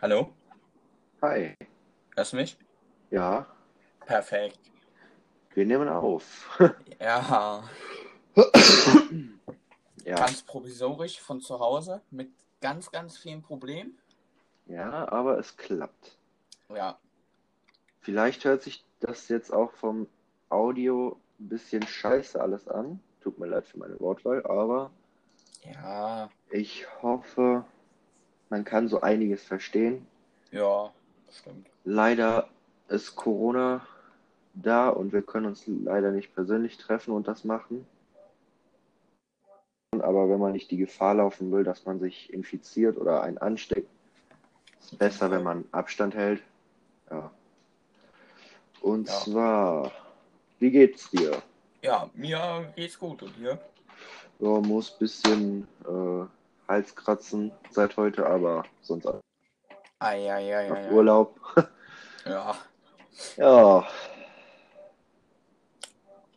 Hallo? Hi. Hörst du mich? Ja, Perfekt. wir nehmen auf. Ja, Ja, ganz provisorisch von zu Hause mit ganz, ganz vielen Problemen. ja, aber es klappt. Ja, Vielleicht hört sich das jetzt auch vom Audio ein bisschen scheiße alles an. Tut mir leid für meine Wortwahl, aber ja, ich hoffe, man kann so einiges verstehen. ja, stimmt. Leider ist Corona da und wir können uns leider nicht persönlich treffen und das machen. Aber wenn man nicht die Gefahr laufen will, dass man sich infiziert oder einen ansteckt, ist besser, wenn man Abstand hält. Ja. Und Ja. zwar, wie geht's dir? Ja, mir geht's gut und dir? Ja, muss bisschen äh, Hals kratzen seit heute, aber sonst Ah, ja, ja, ja, ja. Urlaub. Ja, Ja,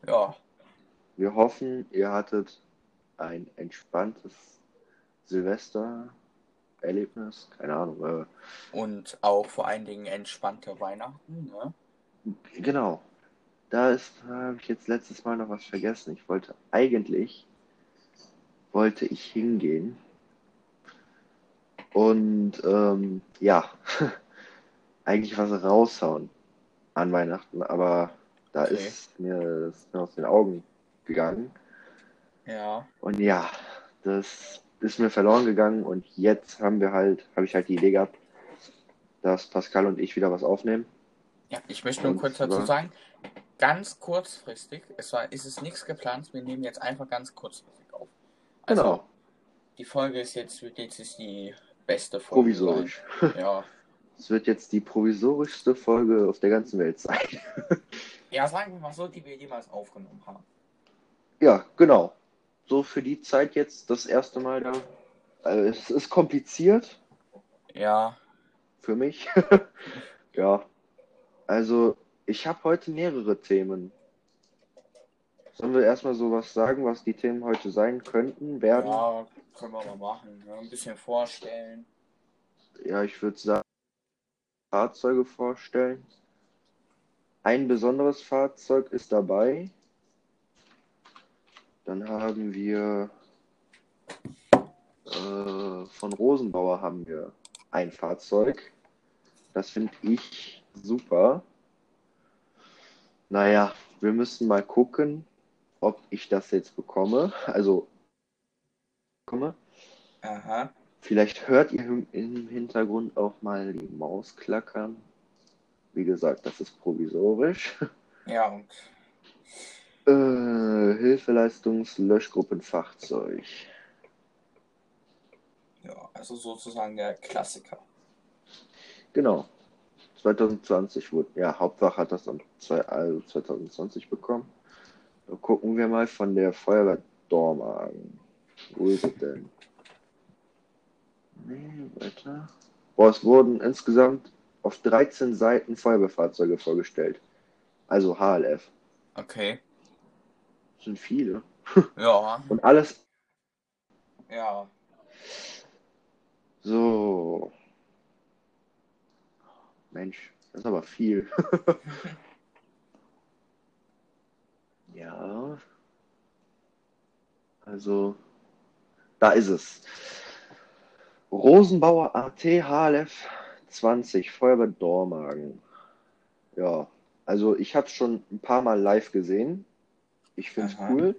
ja, wir hoffen, ihr hattet ein entspanntes Silvester-Erlebnis. Keine Ahnung. Äh, und auch vor allen Dingen entspannte Weihnachten, ne? Genau. Da ist, habe ich jetzt letztes Mal noch was vergessen. Ich wollte eigentlich, wollte ich hingehen. Und ähm, ja, eigentlich was raushauen an Weihnachten, aber da Okay. ist mir, ist mir aus den Augen gegangen. Ja, Und ja, das ist mir verloren gegangen und jetzt haben wir halt, habe ich halt die Idee gehabt, dass Pascal und ich wieder was aufnehmen. ja, ich möchte nur Und kurz dazu sagen, ganz kurzfristig, es war, ist es nichts geplant, wir nehmen jetzt einfach ganz kurzfristig auf. Also, Genau, die Folge ist jetzt, wird jetzt ist die beste Folge. provisorisch. Sein. Ja. Es wird jetzt die provisorischste Folge auf der ganzen Welt sein. ja, sagen wir mal so, die wir jemals aufgenommen haben. Ja, genau. So für die Zeit jetzt das erste Mal da. Also es ist kompliziert Ja, für mich. ja. Also ich habe heute mehrere Themen. Sollen wir erstmal so was sagen, was die Themen heute sein könnten, werden? ja, können wir mal machen. Ne? Ein bisschen vorstellen. Ja, ich würde sagen, Fahrzeuge vorstellen. Ein besonderes Fahrzeug ist dabei. Dann haben wir äh, von Rosenbauer haben wir ein Fahrzeug. Das finde ich super. Naja, wir müssen mal gucken, ob ich das jetzt bekomme. Also bekomme. Aha. Vielleicht hört ihr im Hintergrund auch mal die Maus klackern. Wie gesagt, das ist provisorisch. Ja, und Äh, Hilfeleistungs-Löschgruppenfahrzeug. ja, also sozusagen der Klassiker. Genau. 2020 wurde, ja, Hauptwach hat das am also 2020 bekommen. Da gucken wir mal von der Feuerwehr Dormagen. Wo ist es denn? Nee, weiter. Boah, es wurden insgesamt auf 13 Seiten Feuerwehrfahrzeuge vorgestellt. Also HLF. Okay. Das sind viele. Ja, Und alles ja. so. Mensch, das ist aber viel. ja. Also, da ist es. Rosenbauer AT HLF 20, Feuerwehr Dormagen. Ja, also ich habe es schon ein paar Mal live gesehen. Ich finde es cool.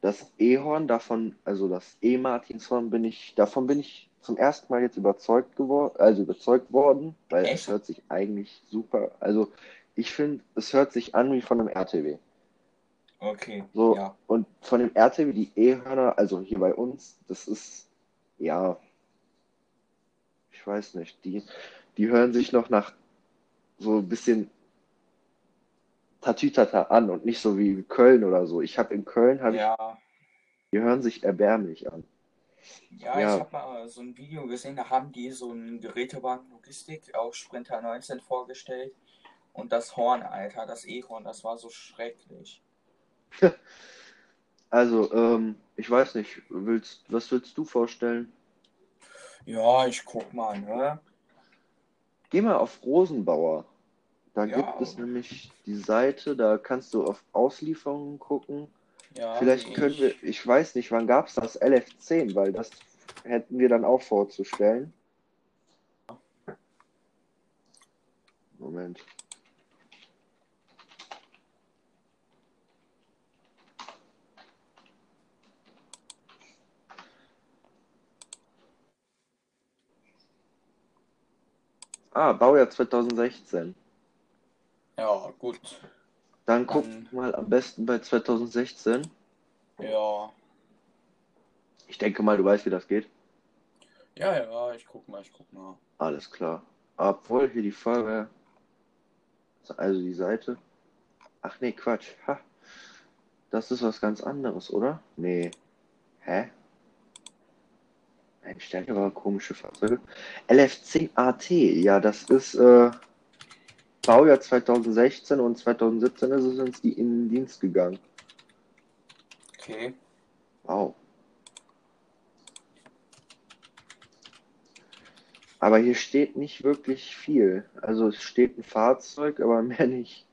Das E-Horn davon, also das E-Martinshorn bin ich, davon bin ich zum ersten Mal jetzt überzeugt geworden, also überzeugt worden, weil Echt? es hört sich eigentlich super, also ich finde, es hört sich an wie von einem RTW. Okay. So, Ja. und von dem RTW, die E-Hörner, also hier bei uns, das ist, ja, ich weiß nicht, die, die hören sich noch nach so ein bisschen Tatütata an und nicht so wie Köln oder so. Ich habe in Köln, hab ich, Ja. die hören sich erbärmlich an. Ja, Ja. ich habe mal so ein Video gesehen, da haben die so einen Gerätewagen Logistik auf Sprinter 19 vorgestellt. Und das Horn, Alter, das E-Horn, das war so schrecklich. Also, ähm, ich weiß nicht, willst, was willst du vorstellen? Ja, ich guck mal, ne? Geh mal auf Rosenbauer. Da Ja. gibt es nämlich die Seite, da kannst du auf Auslieferungen gucken. Ja, Vielleicht sehe können ich. wir, ich weiß nicht, wann gab es das LF10, weil das hätten wir dann auch vorzustellen. Moment. Ah, Baujahr 2016. Ja, gut. Dann guck Dann- mal am besten bei 2016. Ja. Ich denke mal, du weißt, wie das geht. Ja, ja, ich guck mal, ich guck mal. Alles klar. Obwohl hier die Feuerwehr. Also die Seite. Ach nee, Quatsch. Ha. Das ist was ganz anderes, oder? Nee. Hä? Ein stärkerer komische Fahrzeuge. LF10 AT. Ja, das ist äh, Baujahr 2016 und 2017 ist es ins, in den Dienst gegangen. Okay. Wow. Aber hier steht nicht wirklich viel. Also es steht ein Fahrzeug, aber mehr nicht.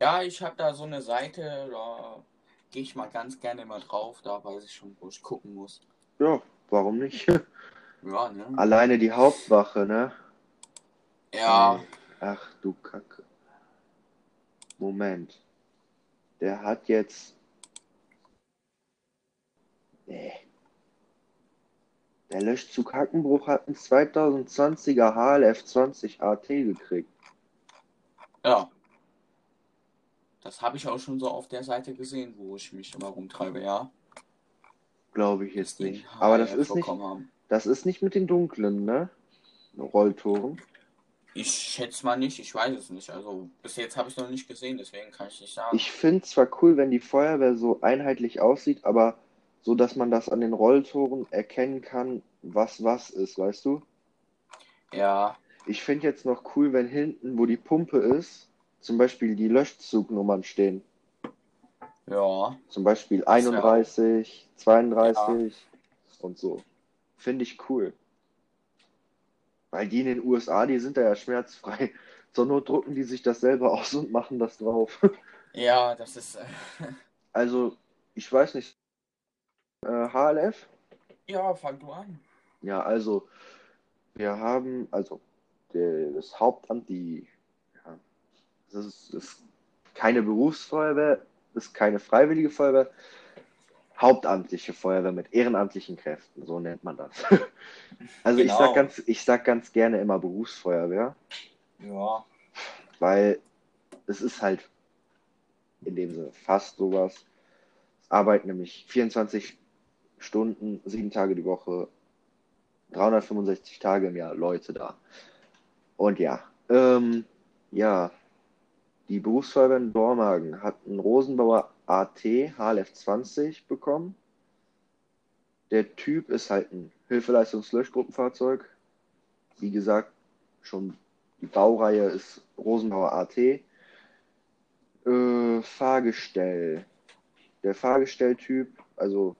Ja, ich habe da so eine Seite, da gehe ich mal ganz gerne mal drauf, da weiß ich schon, wo ich gucken muss. Ja, warum nicht? Ja, ne? Alleine die Hauptwache, ne? Ja, Ach du Kacke. Moment. Der hat jetzt. Nee. Der Löschzug Hackenbruch hat einen 2020er HLF 20 AT gekriegt. ja. Das habe ich auch schon so auf der Seite gesehen, wo ich mich immer rumtreibe, ja. Glaube ich jetzt nicht. Aber das ist nicht, haben. das ist nicht mit den dunklen, ne? Rolltoren. Ich schätze mal nicht, ich weiß es nicht. Also bis jetzt habe ich es noch nicht gesehen, deswegen kann ich nicht sagen. Ich finde zwar cool, wenn die Feuerwehr so einheitlich aussieht, aber so, dass man das an den Rolltoren erkennen kann, was was ist, weißt du? Ja, Ich finde jetzt noch cool, wenn hinten, wo die Pumpe ist, zum Beispiel die Löschzugnummern stehen. Ja, Zum Beispiel Das wär 31, 32 und so. Finde ich cool. Weil die in den USA, die sind da ja schmerzfrei. Zur Not drucken die sich das selber aus und machen das drauf. ja, das ist. Äh, Also, ich weiß nicht. Äh, HLF? ja, fang du an. Ja, also, wir haben, also, der, das Hauptamt, die, ja, das ist, ist keine Berufsfeuerwehr, ist keine freiwillige Feuerwehr, hauptamtliche Feuerwehr mit ehrenamtlichen Kräften, so nennt man das. Also, ich Genau. sag ganz, ich sag ganz gerne immer Berufsfeuerwehr, Ja, weil es ist halt in dem Sinne fast sowas. Es arbeiten nämlich 24 Stunden, sieben Tage die Woche, 365 Tage im Jahr Leute da. Und ja, ähm, ja, die Berufsfeuerwehr in Dormagen hat einen Rosenbauer AT HLF 20 bekommen. Der Typ ist halt ein Hilfeleistungslöschgruppenfahrzeug. Wie gesagt, schon die Baureihe ist Rosenbauer AT. Äh, Fahrgestell. Der Fahrgestelltyp, also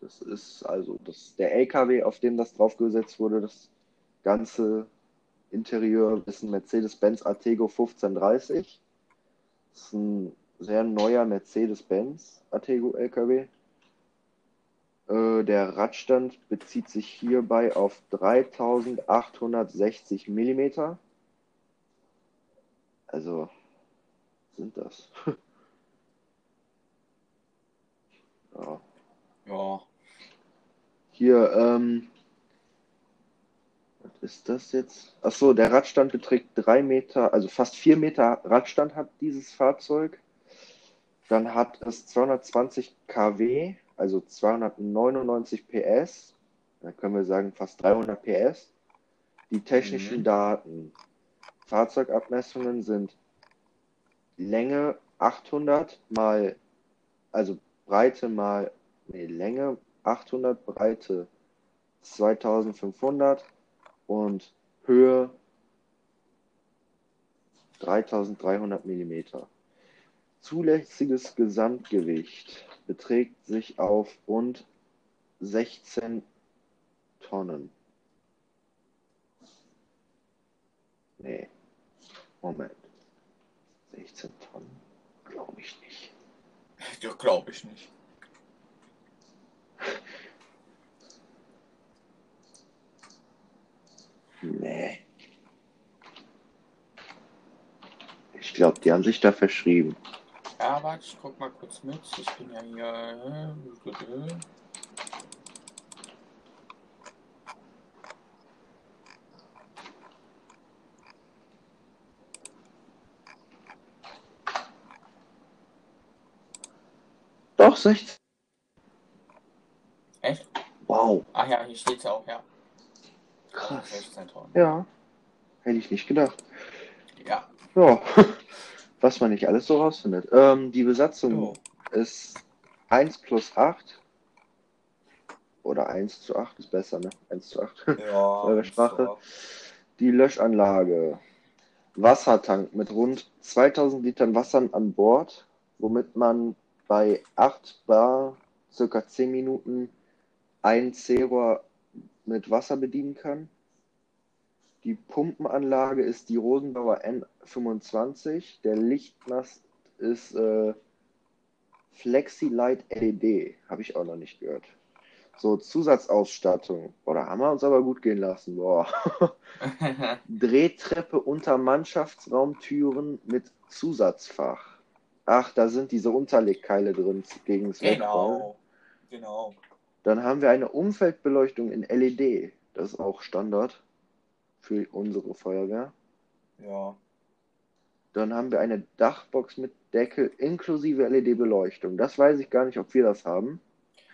das ist also das, der LKW, auf dem das draufgesetzt wurde, das ganze Interieur ist ein Mercedes-Benz Artego 1530. Das ist ein sehr neuer Mercedes-Benz Artego LKW. Äh, der Radstand bezieht sich hierbei auf 3860 Millimeter. Also sind das. ja. ja, Hier, ähm, ist das jetzt? Achso, der Radstand beträgt drei Meter, also fast vier Meter Radstand hat dieses Fahrzeug. Dann hat es 220 kW, also 299 PS. Da können wir sagen fast 300 PS. Die technischen Mhm. Daten. Fahrzeugabmessungen sind Länge 800 mal, also Breite mal, nee, Länge 800, Breite 2500 und Höhe 3300 Millimeter. Zulässiges Gesamtgewicht beträgt sich auf rund 16 Tonnen. Nee. Moment. 16 Tonnen? Glaube ich nicht. Ja, glaube ich nicht. Nee. Ich glaube, die haben sich da verschrieben. Ja, warte, ich guck mal kurz mit. Ich bin ja hier. äh, Doch, 16. Echt? Wow. Ach ja, hier steht's auch, ja. Krass. 16 Tonnen. Ja. Hätte ich nicht gedacht. Ja. Ja. Was man nicht alles so rausfindet. Ähm, die Besatzung Jo. ist 1 plus 8. Oder 1 zu 8 ist besser, ne? 1 zu 8. Ja. Eure Sprache. Die Löschanlage. Wassertank mit rund 2000 Litern Wasser an Bord, womit man bei 8 Bar circa 10 Minuten ein C-Rohr mit Wasser bedienen kann. Die Pumpenanlage ist die Rosenbauer N25. Der Lichtmast ist äh, Flexilight LED. Habe ich auch noch nicht gehört. So, Zusatzausstattung. Boah, da haben wir uns aber gut gehen lassen. Boah. Drehtreppe unter Mannschaftsraumtüren mit Zusatzfach. Ach, da sind diese Unterlegkeile drin gegen das genau. Genau. Dann haben wir eine Umfeldbeleuchtung in LED. Das ist auch Standard für unsere Feuerwehr. Ja. Dann haben wir eine Dachbox mit Deckel inklusive LED-Beleuchtung. Das weiß ich gar nicht, ob wir das haben.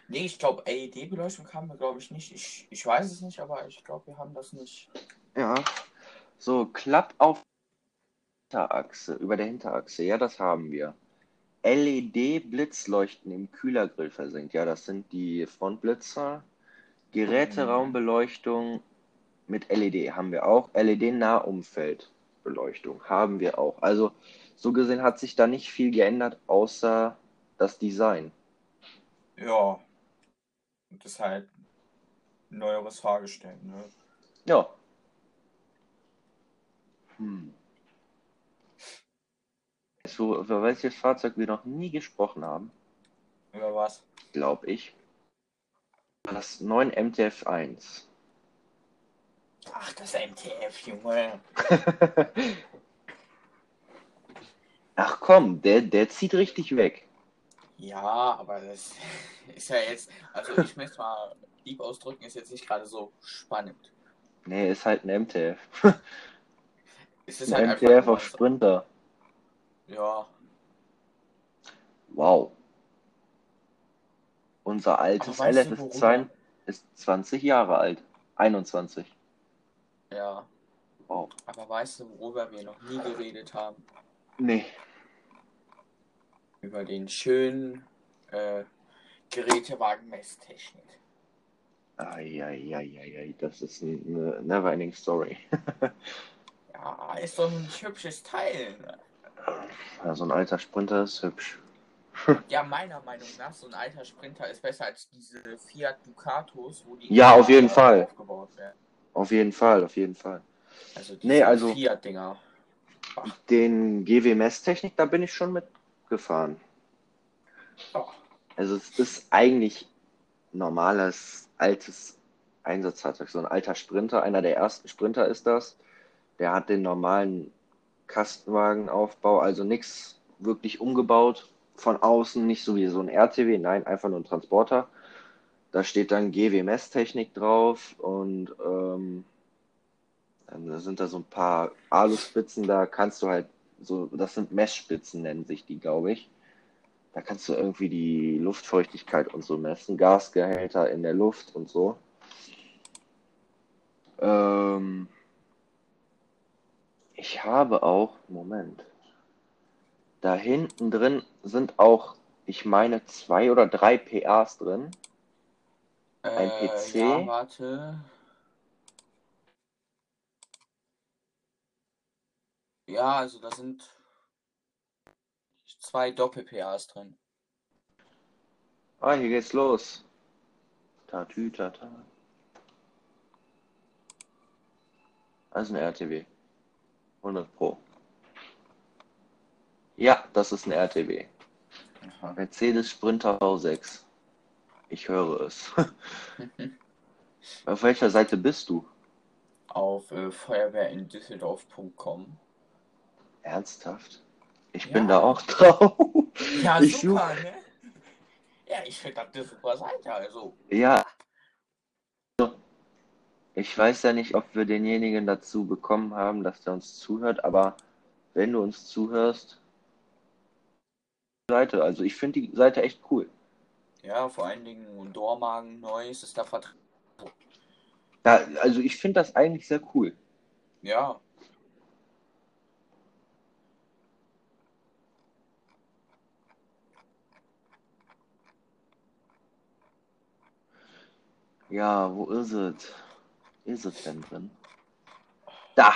Nee, ich glaube, LED-Beleuchtung haben wir, glaube ich, nicht. Ich, ich weiß es nicht, aber ich glaube, wir haben das nicht. Ja. So, Klapp auf Hinterachse, über der Hinterachse. Ja, das haben wir. LED-Blitzleuchten im Kühlergrill versenkt. Ja, das sind die Frontblitzer. Geräteraumbeleuchtung mit LED haben wir auch. LED-Nahumfeldbeleuchtung haben wir auch. Also, so gesehen hat sich da nicht viel geändert, außer das Design. Ja. Und das ist halt ein neueres Fahrgestell, ne? Ja. Hm. So, über welches Fahrzeug wir noch nie gesprochen haben, Über was? glaube ich. Das 9 MTF1. Ach, das MTF, Junge. Ach komm, der, der zieht richtig weg. Ja, aber das ist ja jetzt, also ich möchte mal lieb ausdrücken, ist jetzt nicht gerade so spannend. Nee, ist halt ein MTF. Es ist Ein halt MTF auf Sprinter. Ja, Wow. Unser altes Aber weißt du, LFS2 worüber- ist 20 Jahre alt. 21. ja. Wow. Aber weißt du, worüber wir noch nie geredet haben? Nee. Über den schönen äh, Gerätewagen Messtechnik. Eieieiei, das ist eine never-ending Story. Ja, ist doch ein hübsches Teil. Ne? Ja, so ein alter Sprinter ist hübsch. Ja, meiner Meinung nach, so ein alter Sprinter ist besser als diese Fiat Ducatos, wo die Ja, auf jeden Fall. aufgebaut werden. Auf jeden Fall, auf jeden Fall. Also Nee, also- Fiat-Dinger. Den GW Messtechnik, da bin ich schon mitgefahren. Ja. Also es ist eigentlich normales, altes Einsatzfahrzeug. So ein alter Sprinter, einer der ersten Sprinter ist das. Der hat den normalen Kastenwagenaufbau, also nichts wirklich umgebaut von außen, nicht so wie so ein RTW, nein, einfach nur ein Transporter. Da steht dann GW Messtechnik drauf und ähm, dann da sind da so ein paar Aluspitzen, da kannst du halt so, das sind Messspitzen nennen sich die, glaube ich. Da kannst du irgendwie die Luftfeuchtigkeit und so messen, Gasgehälter in der Luft und so. Ähm, ich habe auch, Moment, da hinten drin sind auch, ich meine, zwei oder drei PAs drin. Ein Äh, PC? Ja, warte. Ja, also da sind zwei Doppel-PAs drin. Ah, hier geht's los. Tatü, tata. Das ist ein RTW. 100 Pro. Ja, das ist ein RTW. Aha. Mercedes Sprinter V6. Ich höre es. Auf welcher Seite bist du? Auf äh, feuerwehrinDüsseldorf.com. Ernsthaft? Ich Ja. bin da auch drauf. Ja, Ich super, ne? Ja, ich finde das eine super Seite, also. Ja. Ich weiß ja nicht, ob wir denjenigen dazu bekommen haben, dass der uns zuhört, aber wenn du uns zuhörst, Seite, also ich finde die Seite echt cool. Ja, vor allen Dingen Dormagen, Neues ist da vertreten. Ja, also ich finde das eigentlich sehr cool. Ja, Ja, wo ist es? Ist es denn drin? Da!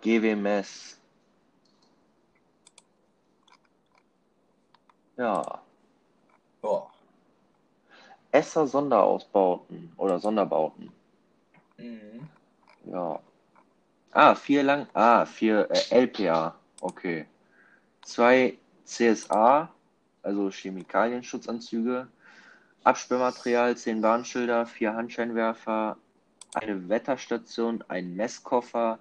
GWMS. Ja. ja. Esser Sonderausbauten oder Sonderbauten. Mhm. Ja. Ah, vier lang. Ah, vier äh, LPA. Okay. Zwei CSA, also Chemikalienschutzanzüge. Absperrmaterial, zehn Warnschilder, vier Handscheinwerfer, eine Wetterstation, ein Messkoffer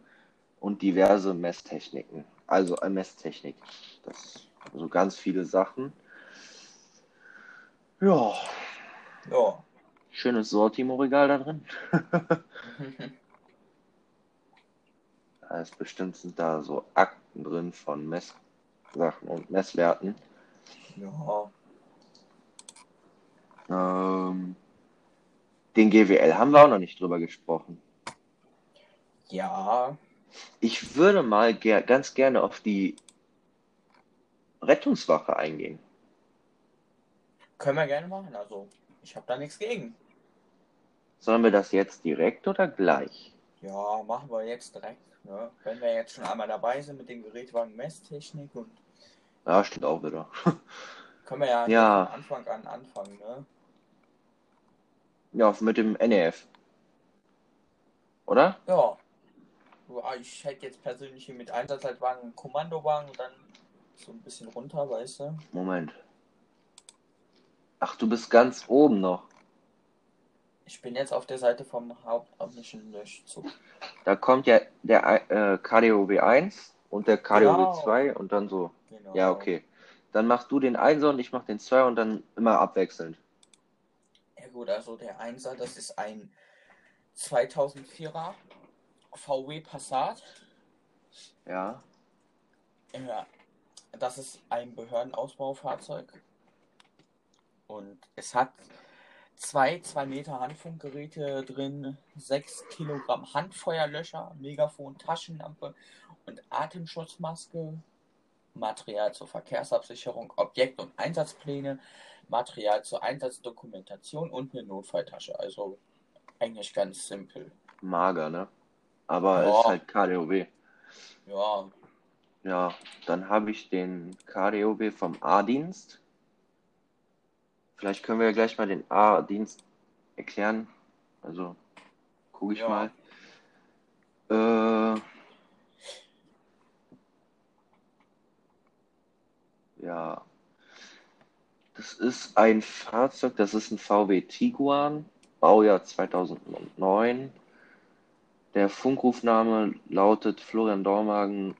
und diverse Messtechniken. Also eine Messtechnik. Das also ganz viele Sachen. Ja, Ja. schönes Sortimo-Regal da drin. Da ist bestimmt sind da so Akten drin von Messsachen und Messwerten. ja. Ähm, den GWL haben wir auch noch nicht drüber gesprochen. Ja. Ich würde mal ger ganz gerne auf die Rettungswache eingehen. Können wir gerne machen, also. Ich habe da nichts gegen. Sollen wir das jetzt direkt oder gleich? Ja, machen wir jetzt direkt. Ne? Wenn wir jetzt schon einmal dabei sind mit dem Gerätwagen Messtechnik und Ja, stimmt auch wieder. können wir ja, Ja. von Anfang an anfangen, ne? Ja, mit dem NEF. Oder? Ja. Ich hätte jetzt persönlich hier mit Einsatzleitwagen einen Kommandowagen und dann so ein bisschen runter, weißt du? Moment. Ach, du bist ganz oben noch. Ich bin jetzt auf der Seite vom hauptamtlichen Löschzug. Da kommt ja der äh, KDOW 1 und der KDOW Genau. 2 und dann so. Genau. Ja, okay. Dann machst du den 1 und ich mach den 2 und dann immer abwechselnd. Gut, also der Einser, das ist ein 2004er VW Passat. Ja. Ja, das ist ein Behördenausbaufahrzeug. Und es hat zwei 2 Meter Handfunkgeräte drin, 6 Kilogramm Handfeuerlöscher, Megafon, Taschenlampe und Atemschutzmaske, Material zur Verkehrsabsicherung, Objekt- und Einsatzpläne, Material zur Einsatzdokumentation und eine Notfalltasche. Also eigentlich ganz simpel. Mager, ne? Aber Ja. ist halt KDOW. Ja, Ja, dann habe ich den KDOW vom A-Dienst. Vielleicht können wir ja gleich mal den A-Dienst erklären. Also, gucke ich Ja. mal. Äh, ja. Das ist ein Fahrzeug, das ist ein VW Tiguan, Baujahr 2009. Der Funkrufname lautet Florian Dormagen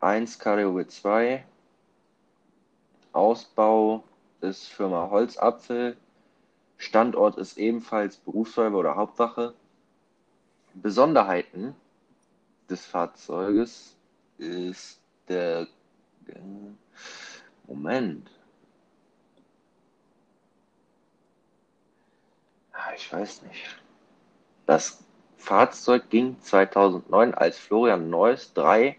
1 KDOW 2. Ausbau ist Firma Holzapfel. Standort ist ebenfalls Berufsfeuerwehr oder Hauptwache. Besonderheiten des Fahrzeuges ist der Moment. Ah, Ich weiß nicht. Das Fahrzeug ging 2009 als Florian Neuss 3-1012.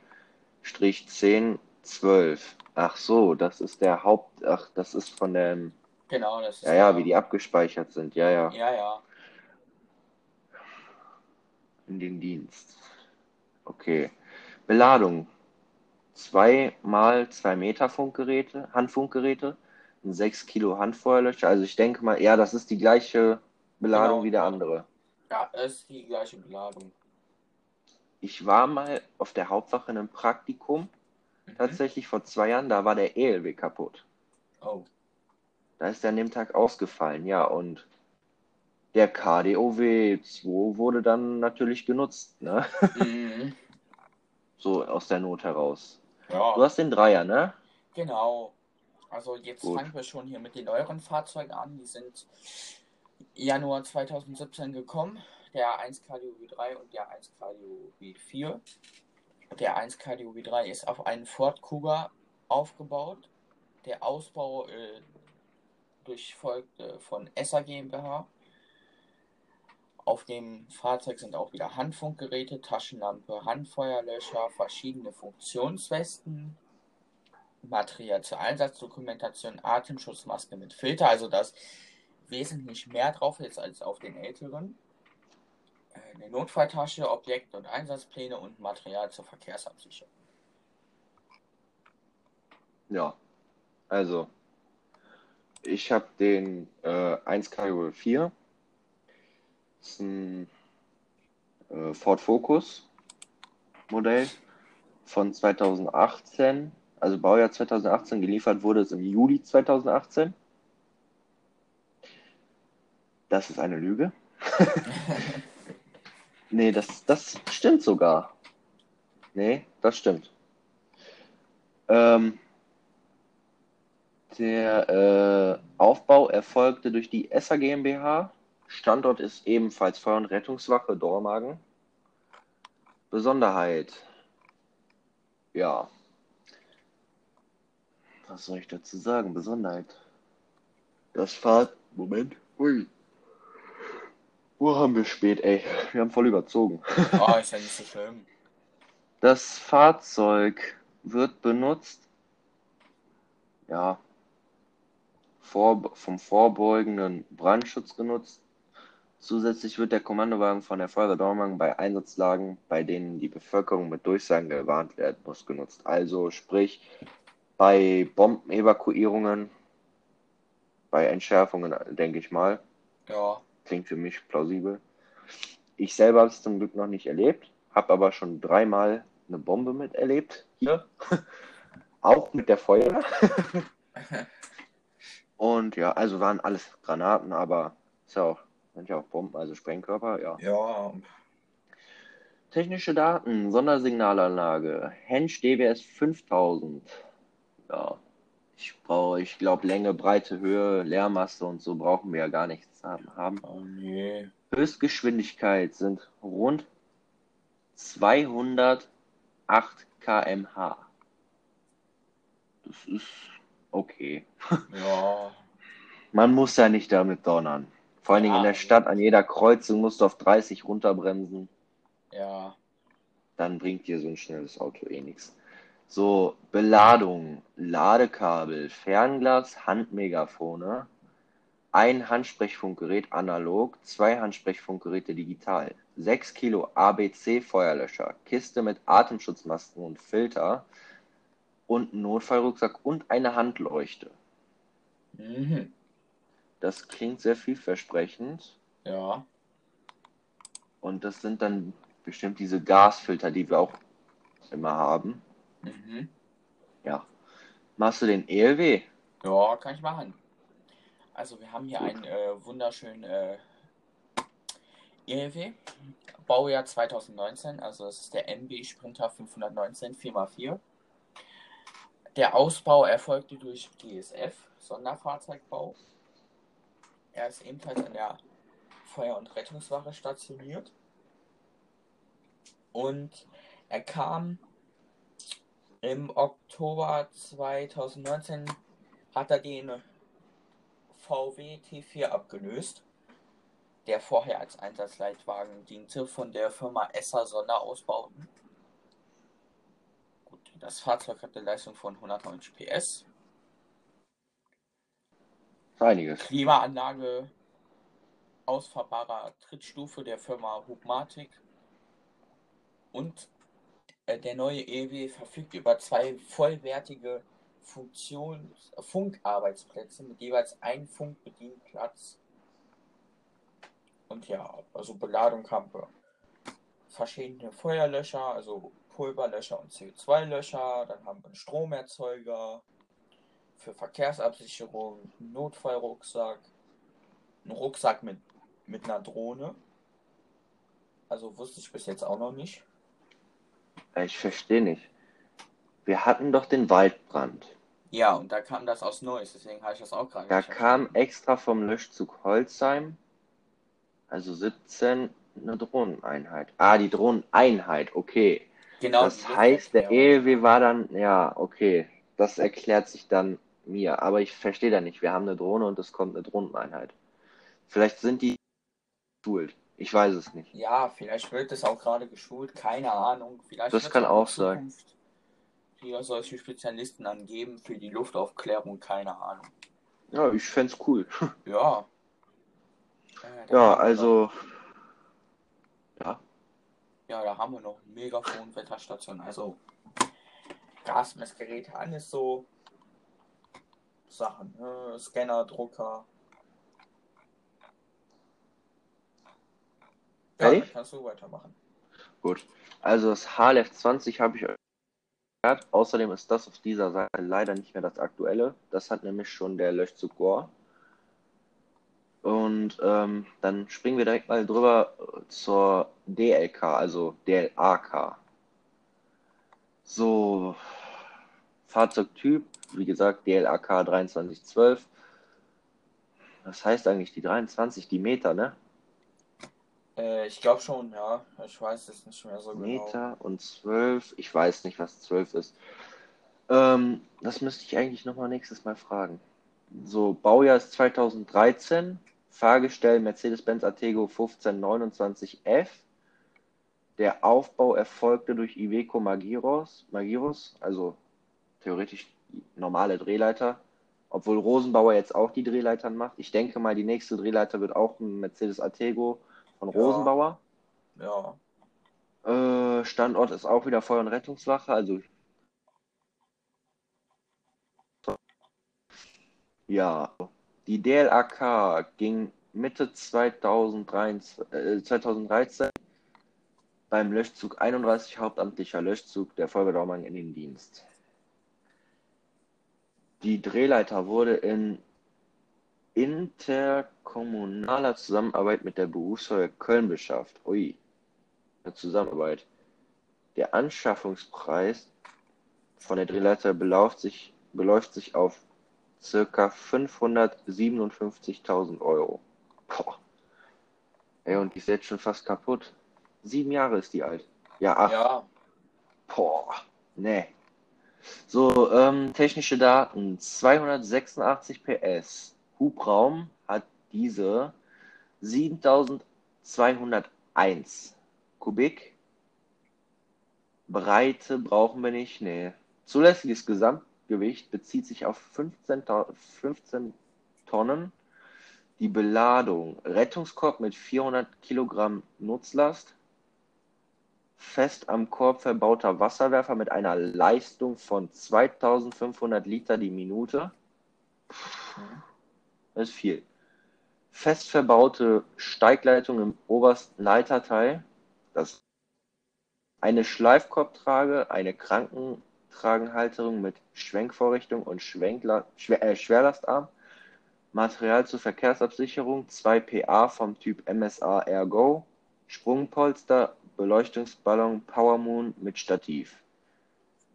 Ach so, das ist der Haupt. Ach, das ist von dem. genau, das ist Ja, ja, wie die abgespeichert sind. Ja, ja. Ja, ja. In den Dienst. Okay. Beladung. Zwei mal zwei Meter Funkgeräte, Handfunkgeräte, ein 6 Kilo Handfeuerlöscher. Also ich denke mal, ja, das ist die gleiche Beladung Genau. wie der andere. Ja, es ist die gleiche Beladung. ich war mal auf der Hauptwache in einem Praktikum, Mhm. tatsächlich vor zwei Jahren, da war der ELW kaputt. Oh. Da ist er an dem Tag ausgefallen, ja, und der KDOW 2 wurde dann natürlich genutzt, ne? Mhm. So aus der Not heraus. Ja. Du hast den Dreier, ne? Genau. Also jetzt Gut. fangen wir schon hier mit den neueren Fahrzeugen an. Die sind Januar 2017 gekommen. Der 1 KDUW 3 und der 1 KDUW 4. Der 1 KDUW 3 ist auf einen Ford Kuga aufgebaut. Der Ausbau äh, durchfolgte von ESSA GmbH. Auf dem Fahrzeug sind auch wieder Handfunkgeräte, Taschenlampe, Handfeuerlöscher, verschiedene Funktionswesten, Material zur Einsatzdokumentation, Atemschutzmaske mit Filter, also da ist wesentlich mehr drauf jetzt als auf den älteren. Äh, Eine Notfalltasche, Objekt- und Einsatzpläne und Material zur Verkehrsabsicherung. Ja. Also, ich habe den äh, 1 KDOW 4. Das ist ein äh, Ford Focus Modell von 2018, also Baujahr 2018, geliefert wurde es im Juli 2018. Das ist eine Lüge. Nee, das, das stimmt sogar. Nee, das stimmt. Ähm, der äh, Aufbau erfolgte durch die ESSA GmbH. Standort ist ebenfalls Feuer- und Rettungswache Dormagen. Besonderheit. Ja. Was soll ich dazu sagen? Besonderheit. Das Fahrt. Moment. Ui. Wo haben wir spät, ey? Wir haben voll überzogen. Oh, ist ja nicht so schlimm. Das Fahrzeug wird benutzt, ja, vor, vom vorbeugenden Brandschutz genutzt. Zusätzlich wird der Kommandowagen von der Feuerwehr Dormagen bei Einsatzlagen, bei denen die Bevölkerung mit Durchsagen gewarnt werden muss, genutzt. Also sprich bei Bombenevakuierungen, bei Entschärfungen, denke ich mal. Ja. Klingt für mich plausibel. Ich selber habe es zum Glück noch nicht erlebt, habe aber schon dreimal eine Bombe miterlebt hier. Auch mit der Feuerwehr. Und ja, also waren alles Granaten, aber ist ja auch, sind ja auch Bomben, also Sprengkörper, ja. Ja. Technische Daten, Sondersignalanlage, Hensch DWS 5000. Ja, ich brauche, ich glaube, Länge, Breite, Höhe, Leermasse und so brauchen wir ja gar nichts haben. Oh nee. Höchstgeschwindigkeit sind rund 208 km/h. Das ist okay. Ja. Man muss ja nicht damit donnern. Vor allen Dingen in der Stadt, an jeder Kreuzung musst du auf 30 runterbremsen. Ja. Dann bringt dir so ein schnelles Auto eh nichts. So, Beladung, Ladekabel, Fernglas, Handmegafone, ein Handsprechfunkgerät analog, zwei Handsprechfunkgeräte digital, 6 Kilo ABC Feuerlöscher, Kiste mit Atemschutzmasken und Filter und Notfallrucksack und eine Handleuchte. Mhm. Das klingt sehr vielversprechend. Ja. Und das sind dann bestimmt diese Gasfilter, die wir auch immer haben. Mhm. Ja. Machst du den ELW? Ja, kann ich machen. Also wir haben hier einen äh, wunderschönen äh, ELW, Baujahr 2019, also das ist der MB Sprinter 519 4x4. Der Ausbau erfolgte durch GSF, Sonderfahrzeugbau. Er ist ebenfalls an der Feuer- und Rettungswache stationiert. Und er kam im Oktober 2019 hat er den VW T4 abgelöst, der vorher als Einsatzleitwagen diente von der Firma Esser Sonderausbauten. Gut, das Fahrzeug hat eine Leistung von 190 PS, Einiges. Klimaanlage, ausfahrbarer Trittstufe der Firma Hubmatic und äh, der neue EW verfügt über zwei vollwertige Funktions Funkarbeitsplätze mit jeweils einem Funkbedienplatz. Und ja, also Beladung haben wir verschiedene Feuerlöscher, also Pulverlöscher und CO2-Löscher. Dann haben wir einen Stromerzeuger für Verkehrsabsicherung, Notfallrucksack, einen Rucksack mit, mit einer Drohne. Also wusste ich bis jetzt auch noch nicht. Ich verstehe nicht. Wir hatten doch den Waldbrand. Ja, und da kam das aus Neuss, deswegen habe ich das auch gerade Da nicht kam extra vom Löschzug Holzheim, also 17, eine Drohneneinheit. Ah, die Drohneneinheit, okay. Genau, Das heißt, der. ELW war dann, ja, okay. Das erklärt sich dann mir. Aber ich verstehe da nicht. Wir haben eine Drohne und es kommt eine Drohneneinheit. Vielleicht sind die geschult. Ich weiß es nicht. Ja, vielleicht wird es auch gerade geschult, keine Ahnung. Vielleicht Das kann auch in Zukunft hier solche Spezialisten angeben für die Luftaufklärung, keine Ahnung. Ja, ich fänd's cool. Ja. Äh, Ja, also, ja, noch, ja, da haben wir noch eine Megafon-Wetterstation, also Gasmessgeräte, alles so Sachen, ne? Scanner, Drucker. Ja, Hey? kannst du weitermachen. gut. Also das HLF 20 habe ich euch erklärt. Außerdem ist das auf dieser Seite leider nicht mehr das aktuelle. Das hat nämlich schon der Löschzug Gore. Und ähm, dann springen wir direkt mal drüber äh, zur DLK, also DLAK. So, Fahrzeugtyp, wie gesagt, DLAK 2312. Was heißt eigentlich die 23? Die Meter, ne? Äh, ich glaube schon, ja. Ich weiß es nicht mehr so genau. Meter und 12. Ich weiß nicht, was 12 ist. Ähm, das müsste ich eigentlich nochmal nächstes Mal fragen. So, Baujahr ist 2013. Fahrgestell Mercedes-Benz Atego 1529F. Der Aufbau erfolgte durch Iveco Magiros, Magiros, also theoretisch normale Drehleiter. Obwohl Rosenbauer jetzt auch die Drehleitern macht. Ich denke mal, die nächste Drehleiter wird auch ein Mercedes Atego von Ja. Rosenbauer. Ja. Äh, Standort ist auch wieder Feuer- und Rettungswache, also ja, die DLAK ging Mitte 2023, äh, 2013 beim Löschzug 31 hauptamtlicher Löschzug der Feuerwehr Dormagen in den Dienst. Die Drehleiter wurde in interkommunaler Zusammenarbeit mit der Berufsfeuerwehr Köln beschafft. Ui, eine Zusammenarbeit. Der Anschaffungspreis von der Drehleiter beläuft sich, beläuft sich auf circa 557.000 Euro. Boah. Ey, und die ist jetzt schon fast kaputt. Sieben Jahre ist die alt. Ja, acht. Ja. Boah, nee. So, ähm, technische Daten. 286 PS. Hubraum hat diese 7201 Kubik. Breite brauchen wir nicht, nee. Zulässiges Gesamtgewicht bezieht sich auf 15, Ta- 15 Tonnen. Die Beladung. Rettungskorb mit 400 Kilogramm Nutzlast fest am Korb verbauter Wasserwerfer mit einer Leistung von 2500 Liter die Minute. Das ist viel. Fest verbaute Steigleitung im obersten Leiterteil. Das eine Schleifkorbtrage, eine Krankentragenhalterung mit Schwenkvorrichtung und Schwenkla Schwer äh, Schwerlastarm. Material zur Verkehrsabsicherung 2 PA vom Typ MSA Ergo. Sprungpolster, Beleuchtungsballon Powermoon mit Stativ.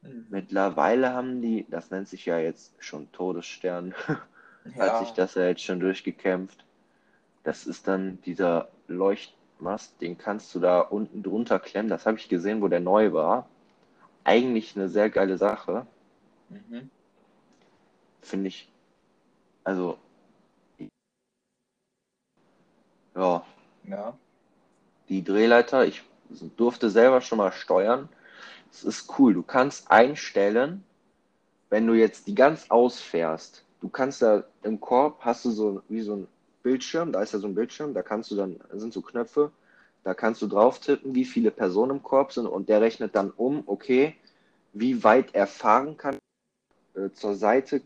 Mhm. Mittlerweile haben die, das nennt sich ja jetzt schon Todesstern, hat Ja. sich das ja jetzt schon durchgekämpft. Das ist dann dieser Leuchtmast, den kannst du da unten drunter klemmen. Das habe ich gesehen, wo der neu war. Eigentlich eine sehr geile Sache, Mhm. finde ich. Also, ja, Ja. die Drehleiter, ich durfte selber schon mal steuern. Es ist cool. Du kannst einstellen, wenn du jetzt die ganz ausfährst. Du kannst da im Korb hast du so wie so ein Bildschirm, da ist ja so ein Bildschirm, da kannst du dann, da sind so Knöpfe, da kannst du drauf tippen, wie viele Personen im Korb sind und der rechnet dann um, okay, wie weit er fahren kann, äh, zur Seite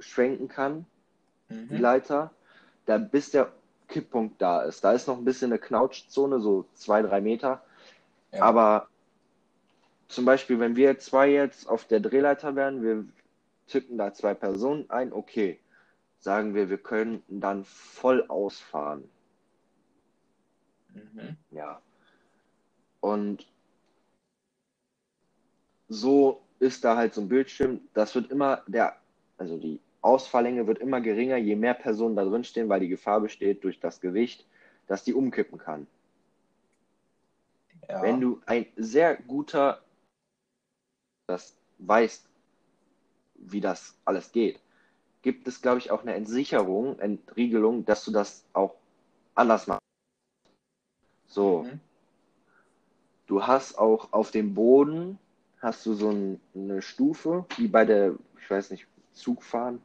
schwenken kann, die Mhm. Leiter, da bis der Kipppunkt da ist. Da ist noch ein bisschen eine Knautschzone, so zwei, drei Meter. Ja. Aber zum Beispiel, wenn wir zwei jetzt auf der Drehleiter wären, wir tippen da zwei Personen ein, okay. Sagen wir, wir können dann voll ausfahren. Mhm. Ja. Und so ist da halt so ein Bildschirm, das wird immer, der, also die Ausfalllänge wird immer geringer, je mehr Personen da drin stehen, weil die Gefahr besteht durch das Gewicht, dass die umkippen kann. Ja. Wenn du ein sehr guter, das weißt, wie das alles geht, gibt es, glaube ich, auch eine Entsicherung, Entriegelung, dass du das auch anders machst. So, Mhm. du hast auch auf dem Boden, hast du so ein, eine Stufe, wie bei der, ich weiß nicht, Zugfahren.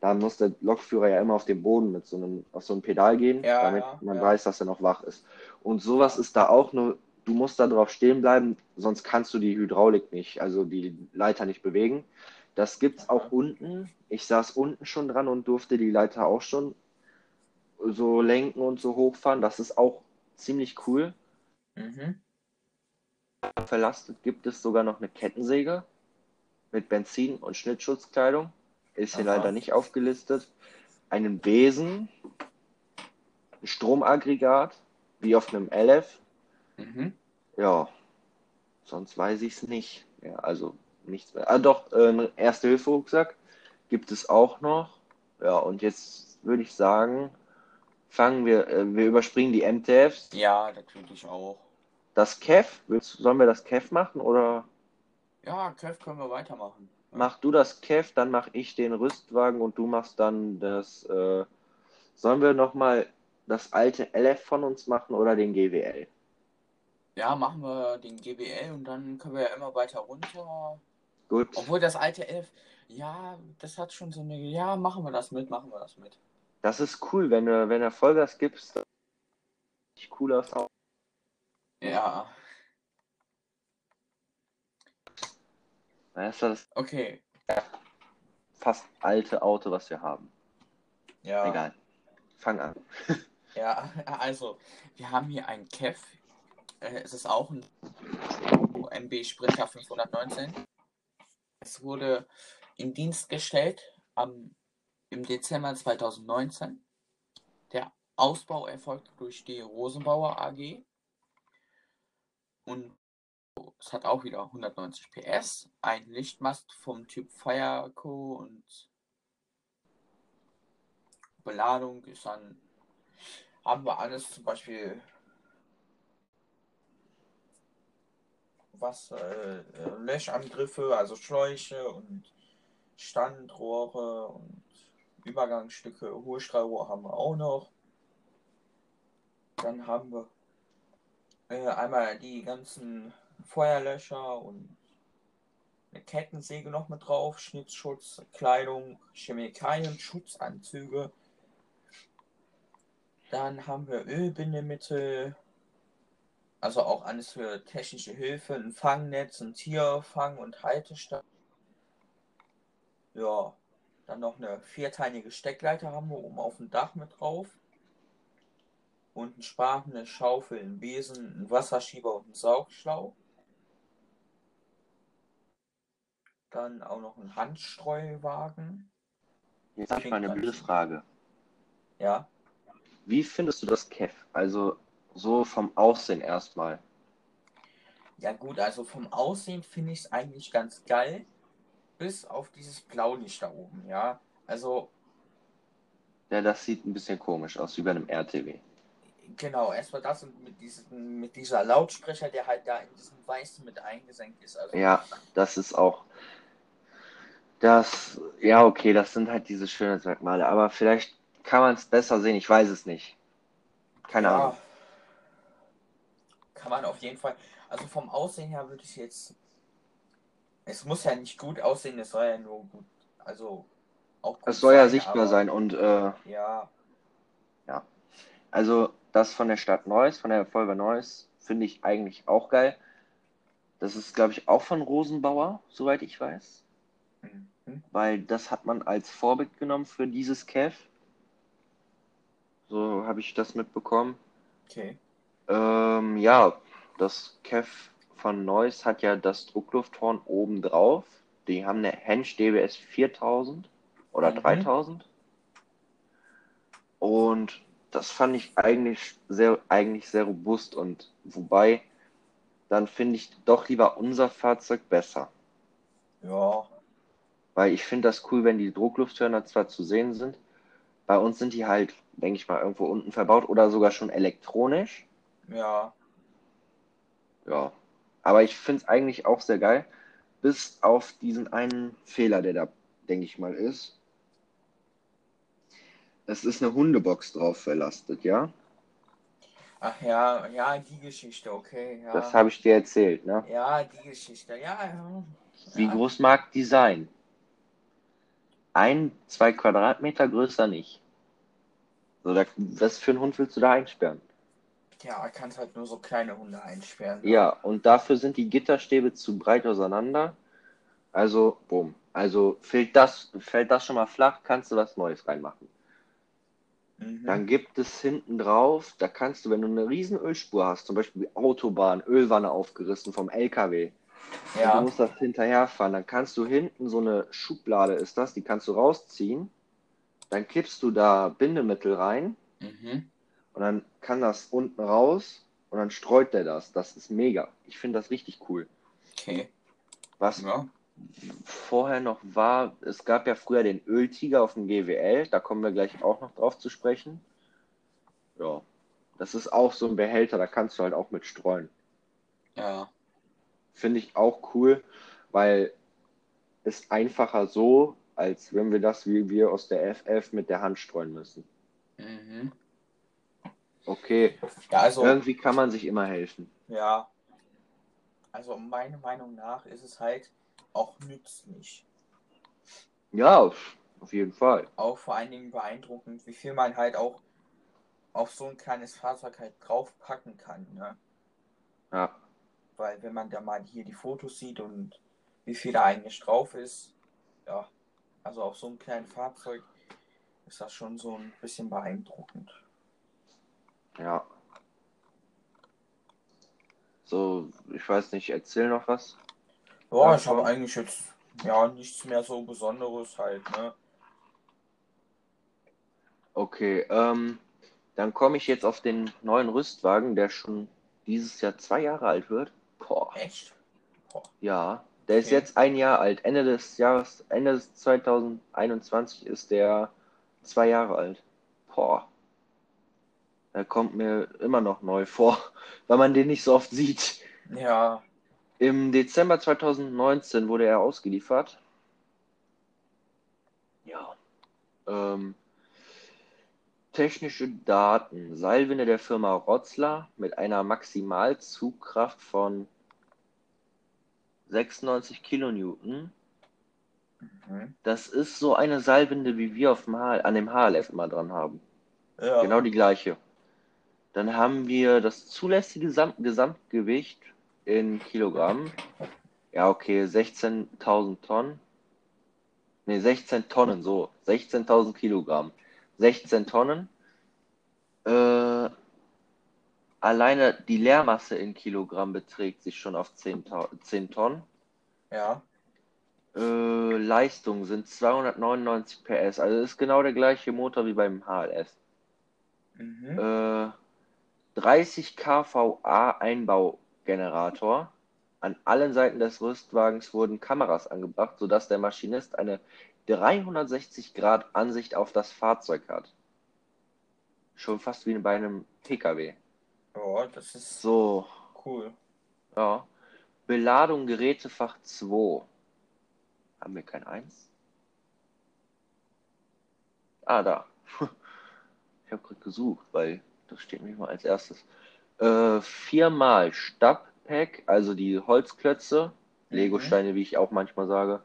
Da muss der Lokführer ja immer auf den Boden mit so einem, auf so ein Pedal gehen, Ja, damit ja, man ja. weiß, dass er noch wach ist. Und sowas ist da auch nur, du musst da drauf stehen bleiben, sonst kannst du die Hydraulik nicht, also die Leiter nicht bewegen. Das gibt's Aha. auch unten. Ich saß unten schon dran und durfte die Leiter auch schon so lenken und so hochfahren. Das ist auch ziemlich cool. Mhm. Verlastet gibt es sogar noch eine Kettensäge mit Benzin und Schnittschutzkleidung. Ist hier Aha. leider nicht aufgelistet. Einen Besen, ein Stromaggregat, wie auf einem LF. Mhm. Ja, sonst weiß ich es nicht. Ja, also nichts mehr. Ah, doch, äh, einen Erste-Hilfe-Rucksack gibt es auch noch. Ja, und jetzt würde ich sagen, fangen wir, äh, wir überspringen die MTFs. Ja, natürlich auch. Das willst, sollen wir das KEF machen oder Ja, Kev können wir weitermachen. Mach du das KEF, dann mach ich den Rüstwagen und du machst dann das, äh, sollen wir nochmal das alte LF von uns machen oder den GWL? Ja, machen wir den GBL und dann können wir ja immer weiter runter. Gut. Obwohl das alte 11, ja, das hat schon so eine, ja, machen wir das mit, machen wir das mit. Das ist cool, wenn du, wenn du Vollgas gibst, dann cool aus. Ja, Das ist das okay. fast alte Auto, was wir haben. Ja, Egal. Fang an. ja, also, wir haben hier ein Kev. Äh, es ist auch ein MB Sprinter 519. Es wurde in Dienst gestellt am, im Dezember 2019. Der Ausbau erfolgte durch die Rosenbauer AG. Und es hat auch wieder 190 PS, ein Lichtmast vom Typ Fireco und Beladung ist dann, haben wir alles zum Beispiel was, äh, äh, Löschangriffe, also Schläuche und Standrohre und Übergangsstücke, Hohlstrahlrohr haben wir auch noch. Dann haben wir äh, einmal die ganzen Feuerlöscher und eine Kettensäge noch mit drauf, Schnittschutz, Kleidung, Chemikalien, Schutzanzüge. Dann haben wir Ölbindemittel, also auch alles für technische Hilfe, ein Fangnetz, ein Tierfang- und Haltestab. Ja, dann noch eine vierteilige Steckleiter haben wir oben auf dem Dach mit drauf. Und ein Spaten, eine Schaufel, ein Besen, ein Wasserschieber und ein Saugschlauch. Dann auch noch ein Handstreuwagen. Jetzt habe ich mal eine blöde Frage. Ja, Wie findest du das KEF? Also so vom Aussehen erstmal. ja gut, also vom Aussehen finde ich es eigentlich ganz geil. Bis auf dieses Blaulicht da oben, ja. Also, Ja, das sieht ein bisschen komisch aus, wie bei einem RTW. genau, erstmal das und mit, diesem, mit dieser Lautsprecher, der halt da in diesem Weißen mit eingesenkt ist. Also, Ja, das ist auch. Das, ja, okay, das sind halt diese Schönheitsmerkmale, aber vielleicht kann man es besser sehen, ich weiß es nicht. Keine ja, Ahnung. Kann man auf jeden Fall. Also vom Aussehen her würde ich jetzt. Es muss ja nicht gut aussehen, es soll ja nur gut. Also auch Es soll ja sein, sichtbar aber- sein und äh, Ja, also das von der Stadt Neuss, von der Volver Neuss, finde ich eigentlich auch geil. Das ist, glaube ich, auch von Rosenbauer, soweit ich weiß. mhm. weil das hat man als Vorbild genommen für dieses Kev. So habe ich das mitbekommen. okay. Ähm, ja, das Kev von Neuss hat ja das Drucklufthorn oben drauf. Die haben eine Hensch DBS 4000 oder Mhm. 3000. Und das fand ich eigentlich sehr, eigentlich sehr robust und wobei, dann finde ich doch lieber unser Fahrzeug besser. Ja. Weil ich finde das cool, wenn die Drucklufthörner zwar zu sehen sind, bei uns sind die halt, denke ich mal, irgendwo unten verbaut oder sogar schon elektronisch. Ja. Ja. Aber ich finde es eigentlich auch sehr geil, bis auf diesen einen Fehler, der da, denke ich mal, ist. Es ist eine Hundebox drauf verlastet, ja? Ach ja, ja, die Geschichte, okay. Ja. Das habe ich dir erzählt, ne? ja, die Geschichte. Ja, ja. Wie Ja. groß mag die sein? Ein, zwei Quadratmeter größer nicht. So, da, was für einen Hund willst du da einsperren? Ja, kannst halt nur so kleine Hunde einsperren. Ja, und dafür sind die Gitterstäbe zu breit auseinander. Also, bumm. Also fällt das, fällt das schon mal flach, kannst du was Neues reinmachen. Mhm. Dann gibt es hinten drauf, da kannst du, wenn du eine riesen Ölspur hast, zum Beispiel Autobahn, Ölwanne aufgerissen vom LKW, und du ja. musst das hinterherfahren, dann kannst du hinten so eine Schublade ist das, die kannst du rausziehen, dann kippst du da Bindemittel rein Mhm. Und dann kann das unten raus und dann streut der das. Das ist mega. Ich finde das richtig cool. Okay. Was Ja. vorher noch war, es gab ja früher den Öltiger auf dem GWL, da kommen wir gleich auch noch drauf zu sprechen. Ja, das ist auch so ein Behälter, da kannst du halt auch mit streuen. Ja. Finde ich auch cool, weil es einfacher so, als wenn wir das wie wir aus der FF mit der Hand streuen müssen. Mhm. Okay, Ja, also, irgendwie kann man sich immer helfen. ja. Also, meiner Meinung nach ist es halt auch nützlich. Ja, auf auf jeden Fall. Auch vor allen Dingen beeindruckend, wie viel man halt auch auf so ein kleines Fahrzeug halt draufpacken kann. Ne? Ja, Weil wenn man da mal hier die Fotos sieht und wie viel da eigentlich drauf ist, ja, also auf so einem kleinen Fahrzeug ist das schon so ein bisschen beeindruckend. Ja. So, ich weiß nicht, erzähl noch was. Ja, Ja, ich habe eigentlich jetzt ja nichts mehr so Besonderes halt, ne? Okay, ähm, dann komme ich jetzt auf den neuen Rüstwagen, der schon dieses Jahr zwei Jahre alt wird. Boah, Echt? Boah. ja, der ist Okay. jetzt ein Jahr alt. Ende des Jahres, Ende des 2021 ist der zwei Jahre alt. Boah, der kommt mir immer noch neu vor, weil man den nicht so oft sieht. Ja, Im Dezember 2019 wurde er ausgeliefert. Ja. Ähm, technische Daten. Seilwinde der Firma Rotzler mit einer Maximalzugkraft von 96 Kilonewton. mhm. Das ist so eine Seilwinde, wie wir auf dem H an dem HLF immer dran haben. ja, Genau die gleiche. Dann haben wir das zulässige Gesam Gesamtgewicht in Kilogramm. Ja, okay, 16.000 Tonnen. Ne, 16 Tonnen, so. 16.000 Kilogramm. 16 Tonnen. Äh, alleine die Leermasse in Kilogramm beträgt sich schon auf 10, Tau- 10 Tonnen. ja, Äh, Leistung sind 299 PS. Also ist genau der gleiche Motor wie beim HLS. mhm. Äh, 30 kVA Einbaugenerator. An allen Seiten des Rüstwagens wurden Kameras angebracht, sodass der Maschinist eine 360 Grad Ansicht auf das Fahrzeug hat. Schon fast wie bei einem PKW. ja, das ist So, cool. ja. Beladung Gerätefach 2. Haben wir kein 1? Ah, da. Ich habe gerade gesucht, weil das steht nicht mal als erstes. Äh, viermal Stabpack, also die Holzklötze, Legosteine, wie ich auch manchmal sage.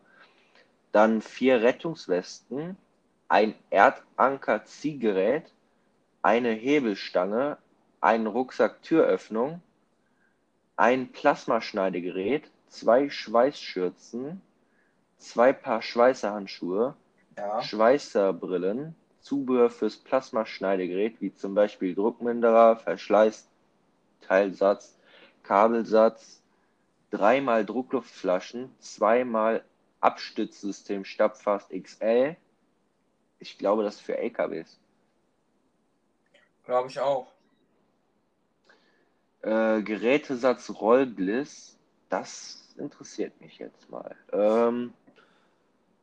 Dann vier Rettungswesten, ein Erdanker-Ziehgerät, eine Hebelstange, ein Rucksack-Türöffnung, ein Plasmaschneidegerät, zwei Schweißschürzen, zwei Paar Schweißerhandschuhe, Ja, Schweißerbrillen, Zubehör fürs Plasmaschneidegerät, wie zum Beispiel Druckminderer, Verschleißteilsatz, Kabelsatz, dreimal Druckluftflaschen, zweimal Abstützsystem Stabfast XL. Ich glaube, das ist für LKWs. Glaube ich auch. Äh, Gerätesatz Rollbliss, das interessiert mich jetzt mal. Ähm,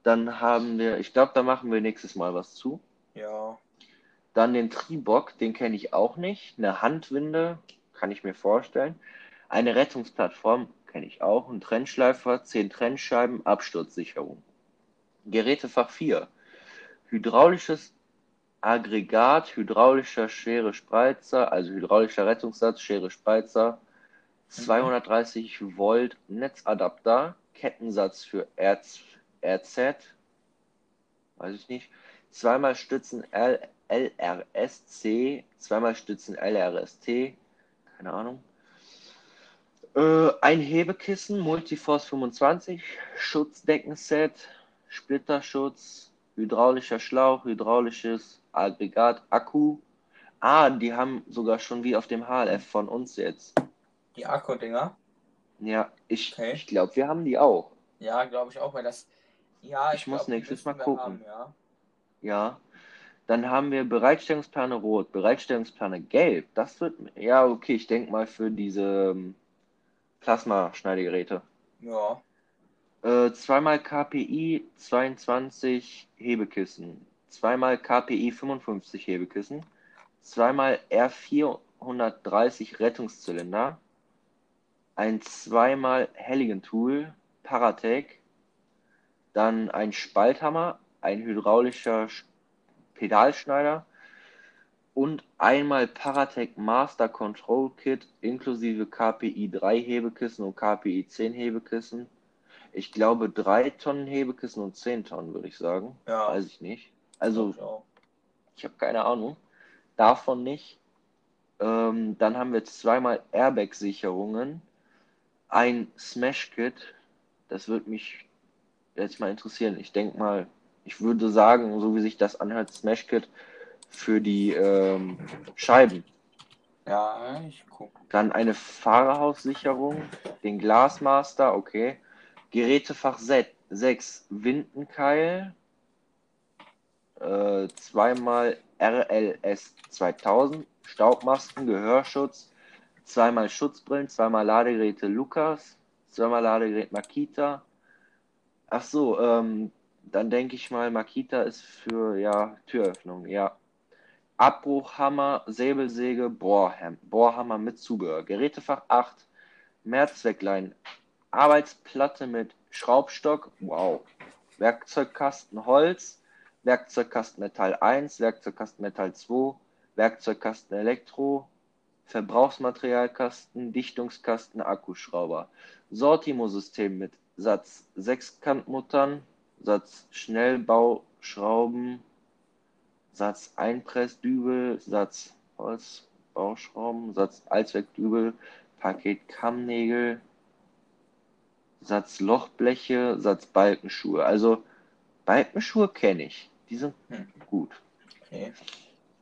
dann haben wir, ich glaube, da machen wir nächstes Mal was zu. Ja. Dann den Tribock, den kenne ich auch nicht. Eine Handwinde, kann ich mir vorstellen. Eine Rettungsplattform, kenne ich auch. Ein Trennschleifer, 10 Trennscheiben, Absturzsicherung. Gerätefach 4. Hydraulisches Aggregat, hydraulischer Schere Spreizer, also hydraulischer Rettungssatz, Schere Spreizer, 230 Volt Netzadapter, Kettensatz für RZ, weiß ich nicht, zweimal Stützen L, LRSC, zweimal Stützen LRST, keine Ahnung. Äh, ein Hebekissen, Multiforce 25, Schutzdeckenset, Splitterschutz, hydraulischer Schlauch, hydraulisches Aggregat, Akku. Ah, die haben sogar schon wie auf dem HLF von uns jetzt. Die Akku-Dinger? Ja, ich, Okay. ich glaube, wir haben die auch. Ja, glaube ich auch, weil das. Ja, Ich muss glaub, die nächstes Mal gucken. Haben, ja. Ja. Dann haben wir Bereitstellungsplane rot, Bereitstellungsplane gelb. Das wird, ja, okay, ich denke mal für diese ähm, Plasmaschneidegeräte. ja. Äh, zweimal KPI 22 Hebekissen, zweimal KPI 55 Hebekissen, zweimal R430 Rettungszylinder, ein zweimal Halligan-Tool, Paratec, dann ein Spalthammer, ein hydraulischer Sch- Pedalschneider und einmal Paratec Master Control Kit inklusive KPI 3 Hebekissen und KPI 10 Hebekissen. Ich glaube 3 Tonnen Hebekissen und 10 Tonnen, würde ich sagen. Ja. Weiß ich nicht. Also ich ich habe keine Ahnung. Davon nicht. Ähm, dann haben wir zweimal Airbag-Sicherungen. Ein Smash-Kit. Das würde mich jetzt mal interessieren. Ich denke mal, ich würde sagen, so wie sich das anhört, Smash-Kit für die ähm, Scheiben. Ja, ich guck. Dann eine Fahrerhaussicherung, den Glasmaster, okay. Gerätefach 6, Windenkeil, äh, zweimal RLS 2000, Staubmasken, Gehörschutz, zweimal Schutzbrillen, zweimal Ladegeräte Lukas, zweimal Ladegerät Makita. Ach so, ähm, dann denke ich mal, Makita ist für, ja, Türöffnung, ja. Abbruchhammer, Säbelsäge, Bohrham, Bohrhammer mit Zubehör. Gerätefach 8, Mehrzwecklein, Arbeitsplatte mit Schraubstock, wow. Werkzeugkasten Holz, Werkzeugkasten Metall 1, Werkzeugkasten Metall 2, Werkzeugkasten Elektro, Verbrauchsmaterialkasten, Dichtungskasten, Akkuschrauber. Sortimo-System mit Satz 6 Kantmuttern, Satz Schnellbauschrauben, Satz Einpressdübel, Satz Holzbauschrauben, Satz Allzweckdübel, Paket Kammnägel, Satz Lochbleche, Satz Balkenschuhe. Also Balkenschuhe kenne ich, die sind Hm. gut. Okay.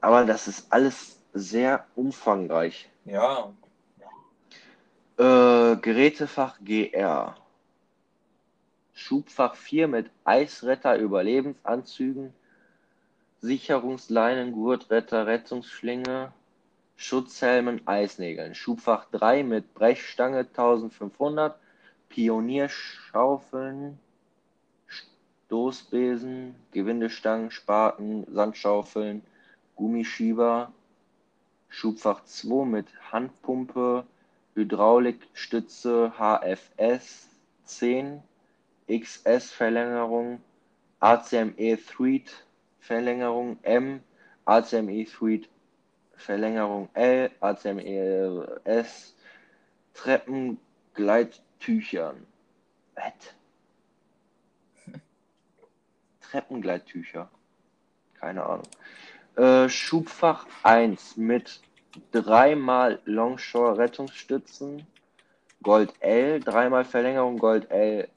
Aber das ist alles sehr umfangreich. Ja. Äh, Gerätefach GR. Schubfach 4 mit Eisretter Überlebensanzügen, Sicherungsleinen, Gurtretter, Rettungsschlinge, Schutzhelmen, Eisnägeln. Schubfach 3 mit Brechstange 1500, Pionierschaufeln, Stoßbesen, Gewindestangen, Spaten, Sandschaufeln, Gummischieber. Schubfach 2 mit Handpumpe, Hydraulikstütze HFS 10, XS Verlängerung, ACME Thread Verlängerung M, ACME Thread Verlängerung L, ACME S, Treppengleittüchern. Was? Treppengleittücher. Keine Ahnung. Äh, Schubfach 1 mit dreimal Longshore Rettungsstützen, Gold L, dreimal Verlängerung Gold L,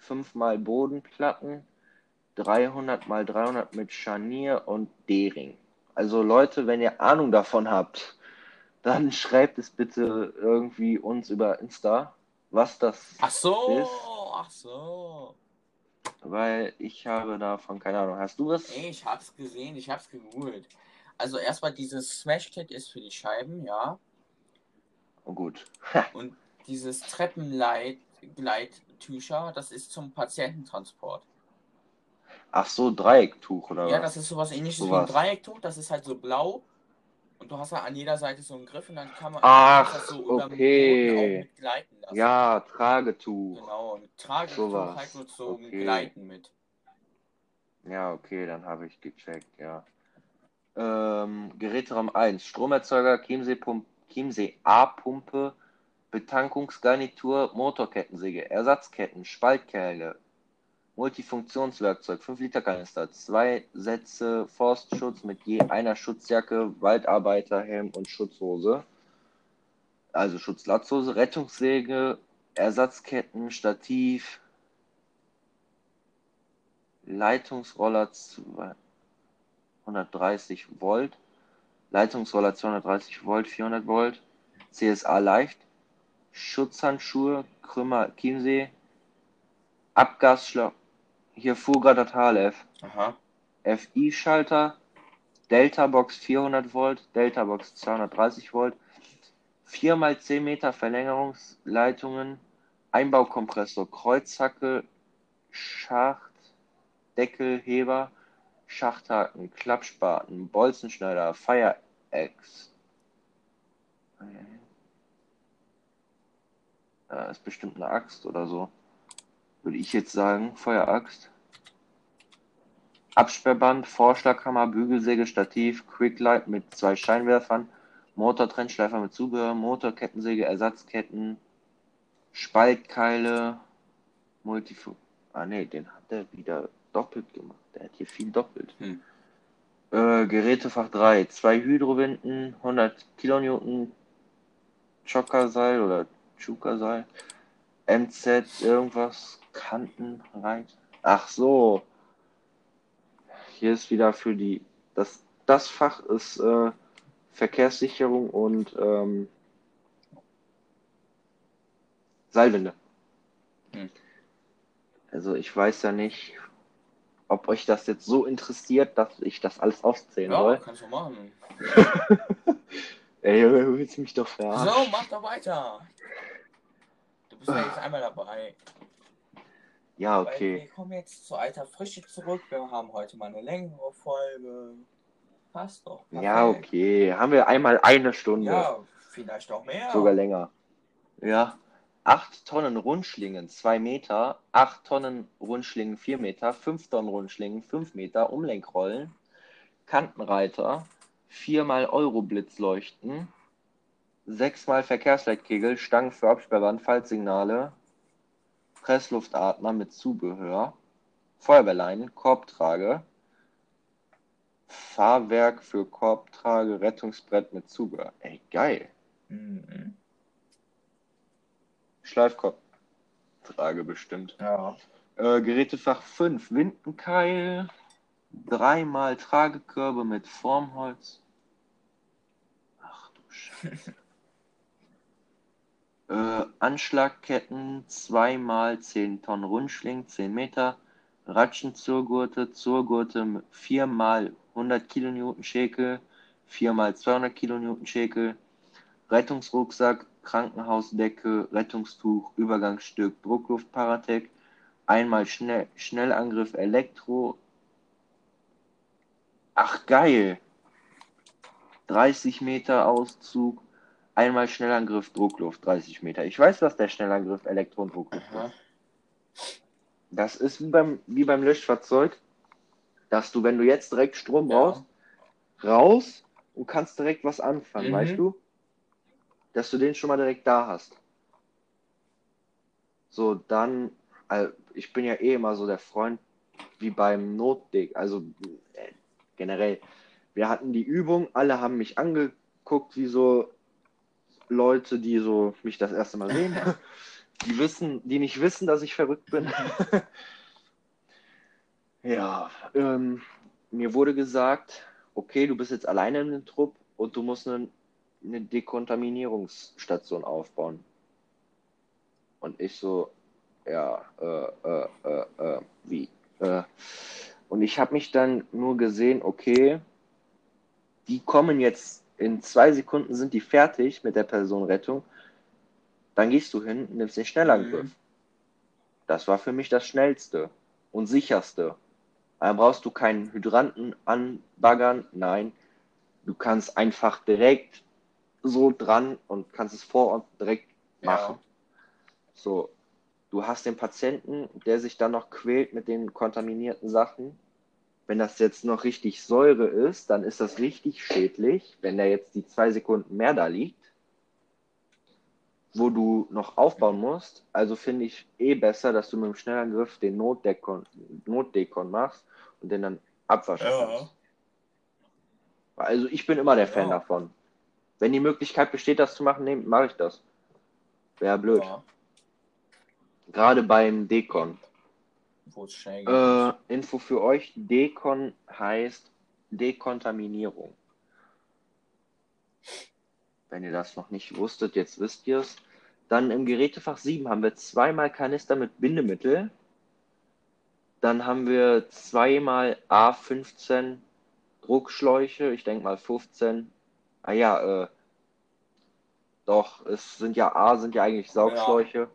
fünfmal Bodenplatten, 300 mal 300 mit Scharnier und D-Ring. Also Leute, wenn ihr Ahnung davon habt, dann schreibt es bitte irgendwie uns über Insta, was das Ach so, ist, ach so. weil ich habe davon keine Ahnung. Hast du was? Nee, ich hab's gesehen, ich hab's gegoogelt. Also erstmal dieses Smash-Kit ist für die Scheiben, ja. Oh, gut. Und dieses Treppengleit-Tücher, das ist zum Patiententransport. Ach so, Dreiecktuch oder Ja, was? das ist sowas ähnliches wie ein. Dreiecktuch, das ist halt so blau. Und du hast ja an jeder Seite so einen Griff und dann kann man Ach, das so okay. mit gleiten lassen. Ja, Tragetuch. Genau, und Tragetuch Sowas. halt nur so Okay. gleiten mit. Ja, okay, dann habe ich gecheckt, ja. Ähm, Geräteraum 1, Stromerzeuger, Chiemsee-Pump- Chiemsee A-Pumpe, Betankungsgarnitur, Motorkettensäge, Ersatzketten, Spaltkeile, Multifunktionswerkzeug, 5 Liter Kanister, zwei Sätze Forstschutz mit je einer Schutzjacke, Waldarbeiterhelm und Schutzhose, also Schutzlatzhose, Rettungssäge, Ersatzketten, Stativ, Leitungsroller 230 Volt, Leitungsroller 230 Volt, 400 Volt, CSA leicht, Schutzhandschuhe, Krümmer Chiemsee, Abgasschlauch, hier das HLF, Aha. FI-Schalter, Delta-Box 400 Volt, Delta-Box 230 Volt, 4 x 10 Meter Verlängerungsleitungen, Einbaukompressor, Kreuzhacke, Schacht, Deckelheber, Schachthaken, Klappspaten, Bolzenschneider, Fire-Axe. Ja, ist bestimmt eine Axt oder so. Würde ich jetzt sagen, Feueraxt. Absperrband, Vorschlaghammer, Bügelsäge, Stativ, Quicklight mit zwei Scheinwerfern, Motortrennschleifer mit Zubehör, Motorkettensäge, Ersatzketten, Spaltkeile, Multifu... Ah ne, den hat er wieder doppelt gemacht. Der hat hier viel doppelt. Hm. Äh, Gerätefach 3, zwei Hydrowinden, 100 Kilonewton, Chockerseil oder Chuka-Seil, MZ, irgendwas, Kantenreit. Ach so. Hier ist wieder für die, das, das Fach ist äh, Verkehrssicherung und ähm, Seilwinde. Hm. Also ich weiß ja nicht, ob euch das jetzt so interessiert, dass ich das alles aufzählen Ja, soll. kannst du machen. Ey, du willst mich doch verarschen. So, mach doch weiter. Bist ja jetzt einmal dabei. Ja, Weil okay. wir kommen jetzt zu alter Frische zurück. Wir haben heute mal eine längere Folge. Passt doch. Ja, perfekt. okay. Haben wir einmal eine Stunde. Ja, vielleicht auch mehr. Sogar länger. Ja. 8 Tonnen Rundschlingen 2 Meter, 8 Tonnen Rundschlingen 4 Meter, 5 Tonnen Rundschlingen 5 Meter, Umlenkrollen, Kantenreiter, 4 mal Euro-Blitzleuchten, 6 mal Verkehrsleitkegel, Stangen für Absperrband, Faltsignale, Pressluftatmer mit Zubehör, Feuerwehrleinen, Korbtrage, Fahrwerk für Korbtrage, Rettungsbrett mit Zubehör. Ey, geil. Mhm. Schleifkorbtrage bestimmt. Ja. Äh, Gerätefach 5, Windenkeil, dreimal Tragekörbe mit Formholz. Ach du Scheiße. äh, Anschlagketten, zweimal 10 Tonnen Rundschling, 10 Meter. Ratschenzurgurte, Zurgurte, viermal 100 Kilonewton Schäkel, viermal 200 Kilonewton Schäkel. Rettungsrucksack, Krankenhausdecke, Rettungstuch, Übergangsstück, Druckluftparatec, einmal Schnell Schnellangriff Elektro. Ach geil. 30 Meter Auszug, einmal Schnellangriff Druckluft, 30 Meter. Ich weiß, was der Schnellangriff Elektro und Druckluft Aha. ist. Das ist wie beim, wie beim Löschfahrzeug, dass du, wenn du jetzt direkt Strom brauchst, raus und kannst direkt was anfangen, Mhm. weißt du? Dass du den schon mal direkt da hast. So, dann, also ich bin ja eh immer so der Freund wie beim Notdick, also äh, generell. Wir hatten die Übung, alle haben mich angeguckt, wie so Leute, die so mich das erste Mal sehen, die wissen, die nicht wissen, dass ich verrückt bin. ja, ähm, mir wurde gesagt, okay, du bist jetzt alleine in dem Trupp und du musst einen eine Dekontaminierungsstation aufbauen. Und ich so, ja, äh, äh, äh, äh wie? Äh, und ich habe mich dann nur gesehen, okay, die kommen jetzt in zwei Sekunden sind die fertig mit der Personenrettung. Dann gehst du hin, nimmst den Schnellangriff. Mhm. Das war für mich das Schnellste und Sicherste. Da brauchst du keinen Hydranten anbaggern. Nein, du kannst einfach direkt so dran und kannst es vor Ort direkt machen. Ja. So, du hast den Patienten, der sich dann noch quält mit den kontaminierten Sachen. Wenn das jetzt noch richtig Säure ist, dann ist das richtig schädlich, wenn der jetzt die zwei Sekunden mehr da liegt, wo du noch aufbauen musst. Also finde ich eh besser, dass du mit dem Schnellangriff den Notdekon, Notdekon machst und den dann abwaschen ja. kannst. Also ich bin immer der Fan ja. davon. Wenn die Möglichkeit besteht, das zu machen, mache ich das. Wäre blöd. Ja. Gerade beim Dekon. Wo es schnell geht. Äh, Info für euch: Dekon heißt Dekontaminierung. Wenn ihr das noch nicht wusstet, jetzt wisst ihr es. Dann im Gerätefach 7 haben wir zweimal Kanister mit Bindemittel. Dann haben wir zweimal A15 Druckschläuche, ich denke mal 15. Ah ja, äh, doch, es sind ja A, sind ja eigentlich Saugschläuche. Ja.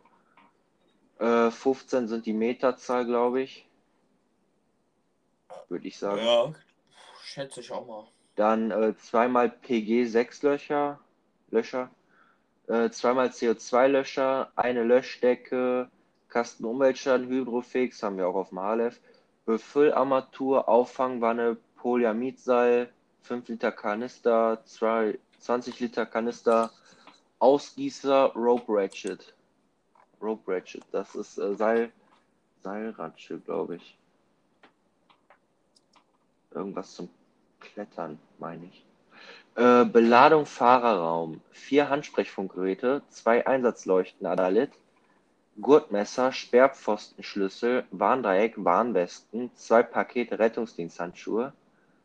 Äh, 15 sind die Meterzahl, glaube ich. Würde ich sagen. Ja, schätze ich auch mal. Dann äh, zweimal PG 6 Löcher, Löcher. Äh, zweimal CO2-Löcher, eine Löschdecke, Kasten Umweltschaden, Hydrofix, haben wir auch auf HLF. Befüllarmatur, Auffangwanne, Polyamidseil, 5 Liter Kanister, 20 Liter Kanister, Ausgießer, Rope Ratchet. Rope Ratchet, das ist äh, Seil, Seilratsche, glaube ich. Irgendwas zum Klettern, meine ich. Äh, Beladung Fahrerraum, vier Handsprechfunkgeräte, zwei Einsatzleuchten Adalit, Gurtmesser, Sperrpfostenschlüssel, Warndreieck, Warnwesten, zwei Pakete Rettungsdiensthandschuhe,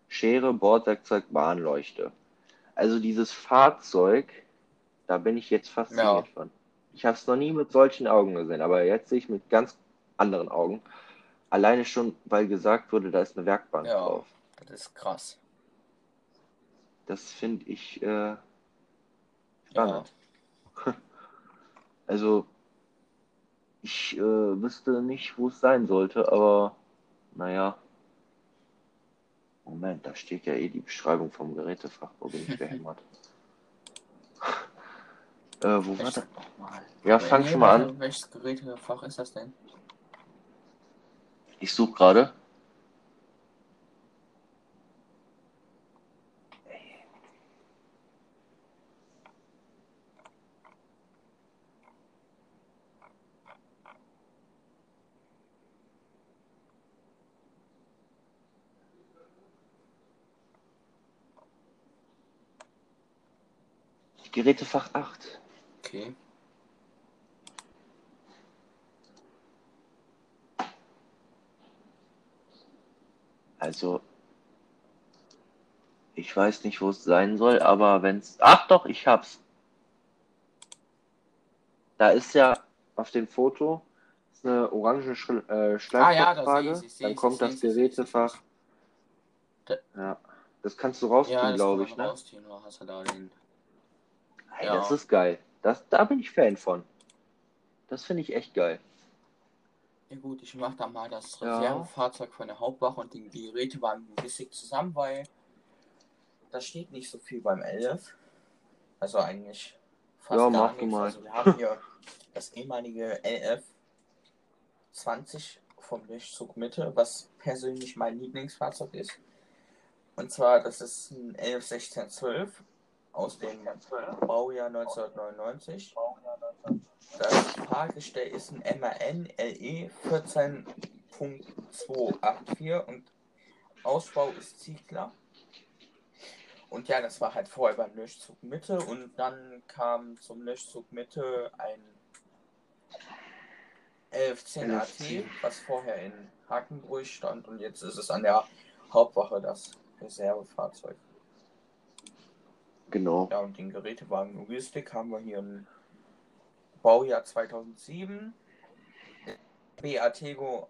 Schere, Bordwerkzeug, Warnleuchte. Also dieses Fahrzeug, da bin ich jetzt fasziniert ja. von. Ich habe es noch nie mit solchen Augen gesehen, aber jetzt sehe ich mit ganz anderen Augen. Alleine schon, weil gesagt wurde, da ist eine Werkbank ja, drauf. Das ist krass. Das finde ich äh, spannend. Ja. Also, ich äh, wüsste nicht, wo es sein sollte, aber naja. Moment, da steht ja eh die Beschreibung vom Gerätefach. Wo bin ich behämmert? Äh, wo Echt? war das nochmal? Ja, fang schon mal an. Welches Gerätefach ist das denn? Ich suche gerade. Gerätefach 8. Okay. Also, ich weiß nicht, wo es sein soll, aber wenn es. Ach doch, ich hab's. Da ist ja auf dem Foto eine orange Schl äh. Ah, ja, Dann kommt das Gerätefach. Ja, das kannst du rausziehen, ja, glaube ich. Ne? Rausziehen, Hey, ja. das ist geil. Das, da bin ich Fan von. Das finde ich echt geil. Ja gut, ich mache da mal das Reservefahrzeug ja. von der Hauptwache und die Geräte waren ein bisschen zusammen, weil da steht nicht so viel beim 11. Also eigentlich fast ja, gar nichts. Mal. Also wir haben hier das ehemalige LF 20 vom Durchzug Mitte, was persönlich mein Lieblingsfahrzeug ist. Und zwar, das ist ein 111612 aus dem Baujahr 1999. Das Fahrgestell ist ein MAN LE 14.284 und Ausbau ist Ziegler. Und ja, das war halt vorher beim Löschzug Mitte und dann kam zum Löschzug Mitte ein 1110 AT, was vorher in Hakenbrüch stand und jetzt ist es an der Hauptwache das Reservefahrzeug. Genau. Ja, und den Gerätewagen Logistik haben wir hier im Baujahr 2007. Beatego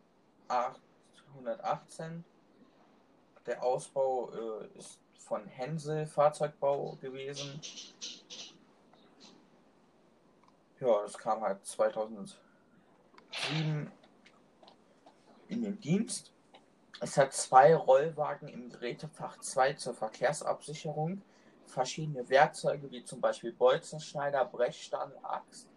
818. Der Ausbau äh, ist von Hensel Fahrzeugbau gewesen. Ja, das kam halt 2007 in den Dienst. Es hat zwei Rollwagen im Gerätefach 2 zur Verkehrsabsicherung, verschiedene Werkzeuge wie zum Beispiel Bolzenschneider, Brechstangen, Axt,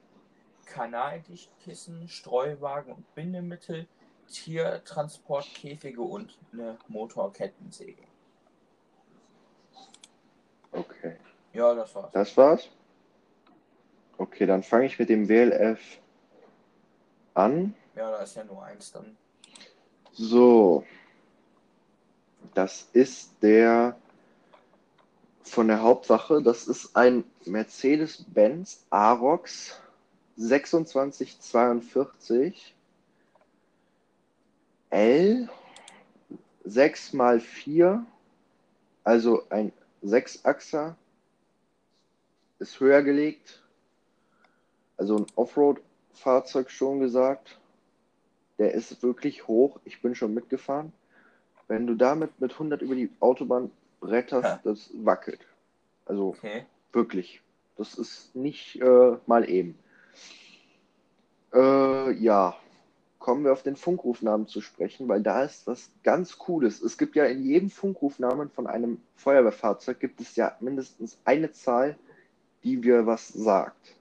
Kanaldichtkissen, Streuwagen und Bindemittel, Tiertransportkäfige und eine Motorkettensäge. Okay. Ja, das war's. Das war's? Okay, dann fange ich mit dem WLF an. Ja, da ist ja nur eins dann. So. Das ist der von der Hauptsache. Das ist ein Mercedes-Benz Arox 2642 L 6 mal 4, also ein Sechsachser, ist höher gelegt, also ein Offroad-Fahrzeug schon gesagt. Der ist wirklich hoch. Ich bin schon mitgefahren. Wenn du damit mit 100 über die Autobahn bretterst, Ja. das wackelt. Also Okay. wirklich. Das ist nicht äh, mal eben. Äh, ja, kommen wir auf den Funkrufnamen zu sprechen, weil da ist was ganz Cooles. Es gibt ja in jedem Funkrufnamen von einem Feuerwehrfahrzeug gibt es ja mindestens eine Zahl, die mir was sagt.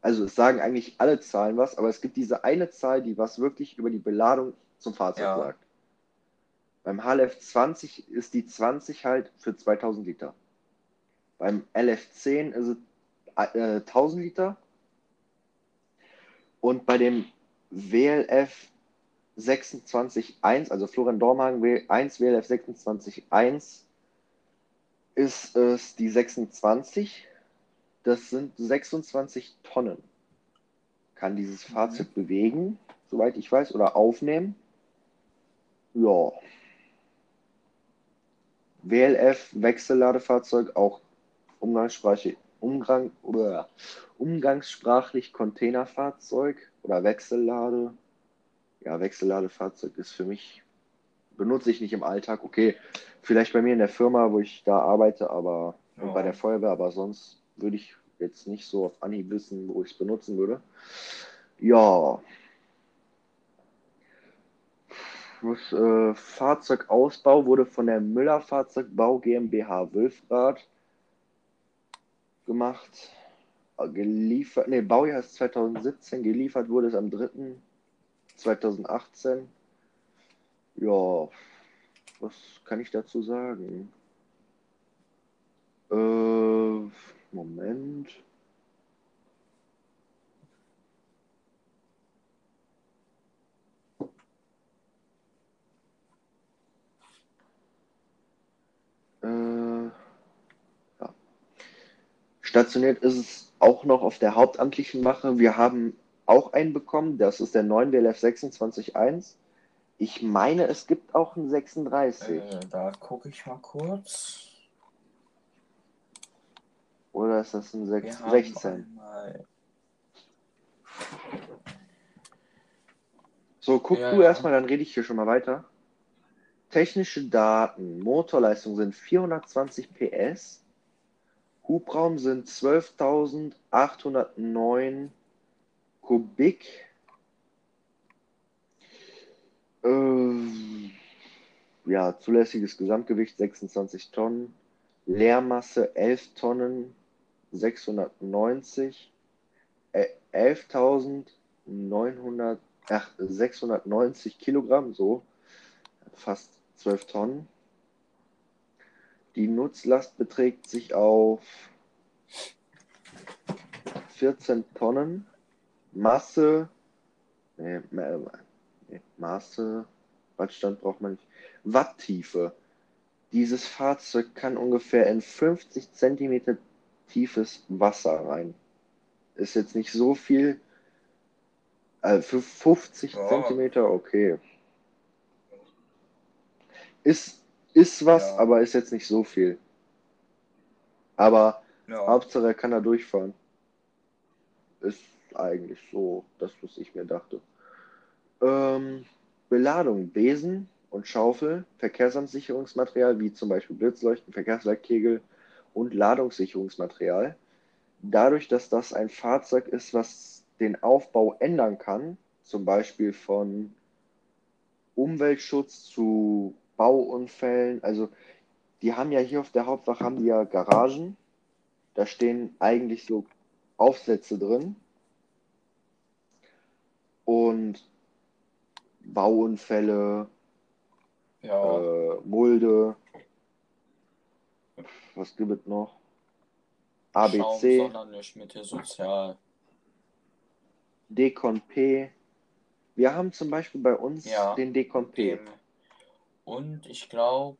Also es sagen eigentlich alle Zahlen was, aber es gibt diese eine Zahl, die was wirklich über die Beladung zum Fahrzeug Ja. sagt. Beim HLF 20 ist die 20 halt für 2000 Liter. Beim LF10 ist es äh, 1000 Liter. Und bei dem WLF 26.1, also Florian Dormagen W1 WLF 26.1, ist es die 26. Das sind 26 Tonnen. Kann dieses Mhm. Fahrzeug bewegen, soweit ich weiß, oder aufnehmen. Ja. WLF Wechselladefahrzeug, auch umgangssprachlich, Umgang, oder umgangssprachlich Containerfahrzeug oder Wechsellade. Ja, Wechselladefahrzeug ist für mich, benutze ich nicht im Alltag. Okay, vielleicht bei mir in der Firma, wo ich da arbeite, aber Ja. bei der Feuerwehr, aber sonst würde ich jetzt nicht so auf Anhieb wissen, wo ich es benutzen würde. Ja. Äh, Fahrzeugausbau wurde von der Müller Fahrzeugbau GmbH Wülfrath gemacht. Äh, Geliefert, ne, Baujahr ist 2017, geliefert wurde es am 3. 2018. Ja, was kann ich dazu sagen? Äh, Moment. Stationiert ist es auch noch auf der hauptamtlichen Mache. Wir haben auch einen bekommen, das ist der 9 WLF 26.1. Ich meine, es gibt auch einen 36. Äh, da gucke ich mal kurz. Oder ist das ein Wir 6, haben 16? einmal- So, guck Ja, du ja. erstmal, dann rede ich hier schon mal weiter. Technische Daten. Motorleistung sind 420 PS. Hubraum sind 12.809 Kubik. Ähm, ja, zulässiges Gesamtgewicht 26 Tonnen. Leermasse 11 Tonnen 690. Äh, 11.900 ach, 690 Kilogramm, so fast 12 Tonnen. Die Nutzlast beträgt sich auf 14 Tonnen. Masse, nee, nee, Maße, Wattstand braucht man nicht. Watttiefe. Dieses Fahrzeug kann ungefähr in 50 Zentimeter tiefes Wasser rein. Ist jetzt nicht so viel. Äh, für 50 Ja. Zentimeter, okay. Ist, ist was, Ja. aber ist jetzt nicht so viel. Aber Ja. Hauptsache, er kann da durchfahren. Ist eigentlich so das, was ich mir dachte. Ähm, Beladung, Besen und Schaufel, Verkehrsamtssicherungsmaterial, wie zum Beispiel Blitzleuchten, Verkehrsleitkegel und Ladungssicherungsmaterial. Dadurch, dass das ein Fahrzeug ist, was den Aufbau ändern kann, zum Beispiel von Umweltschutz zu Bauunfällen, also die haben ja hier auf der Hauptwache haben die ja Garagen. Da stehen eigentlich so Aufsätze drin. Und Bauunfälle, Ja. äh, Mulde, was gibt es noch? Schaum, ABC, Sondernisch, Mitte, Sozial. Decon P. Wir haben zum Beispiel bei uns Ja. den Decon P. Dem. Und ich glaube,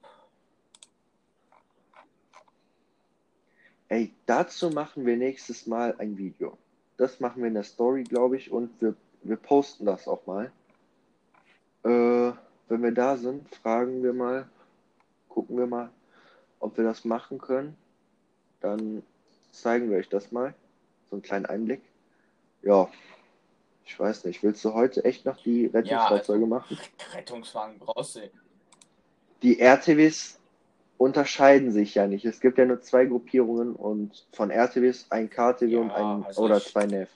Ey, dazu machen wir nächstes Mal ein Video. Das machen wir in der Story, glaube ich, und wir, wir posten das auch mal. Äh, wenn wir da sind, fragen wir mal, gucken wir mal, ob wir das machen können. Dann zeigen wir euch das mal. So einen kleinen Einblick. Ja, ich weiß nicht. Willst du heute echt noch die Rettungsfahrzeuge machen? Rettungswagen brauchst du. Die RTWs unterscheiden sich ja nicht. Es gibt ja nur zwei Gruppierungen und von RTWs ein KTW Ja, und ein also oder zwei NEF.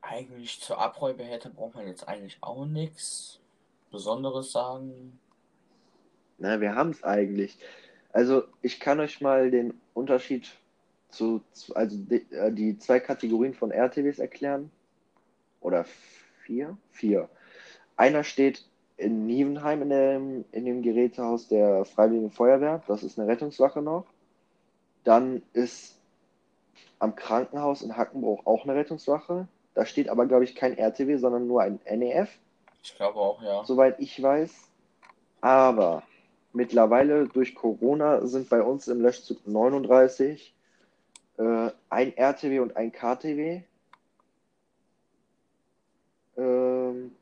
Eigentlich zur Abräubehälter braucht man jetzt eigentlich auch nichts Besonderes sagen. Na, wir haben es eigentlich. Also ich kann euch mal den Unterschied zu, zu also die, äh, die zwei Kategorien von RTWs erklären. Oder vier? Vier. Einer steht in Nievenheim in dem, in dem Gerätehaus der Freiwilligen Feuerwehr. Das ist eine Rettungswache noch. Dann ist am Krankenhaus in Hackenbruch auch eine Rettungswache. Da steht aber, glaube ich, kein RTW, sondern nur ein NEF Ich glaube auch, ja. soweit ich weiß. Aber mittlerweile durch Corona sind bei uns im Löschzug 39 äh, ein RTW und ein KTW. Ähm,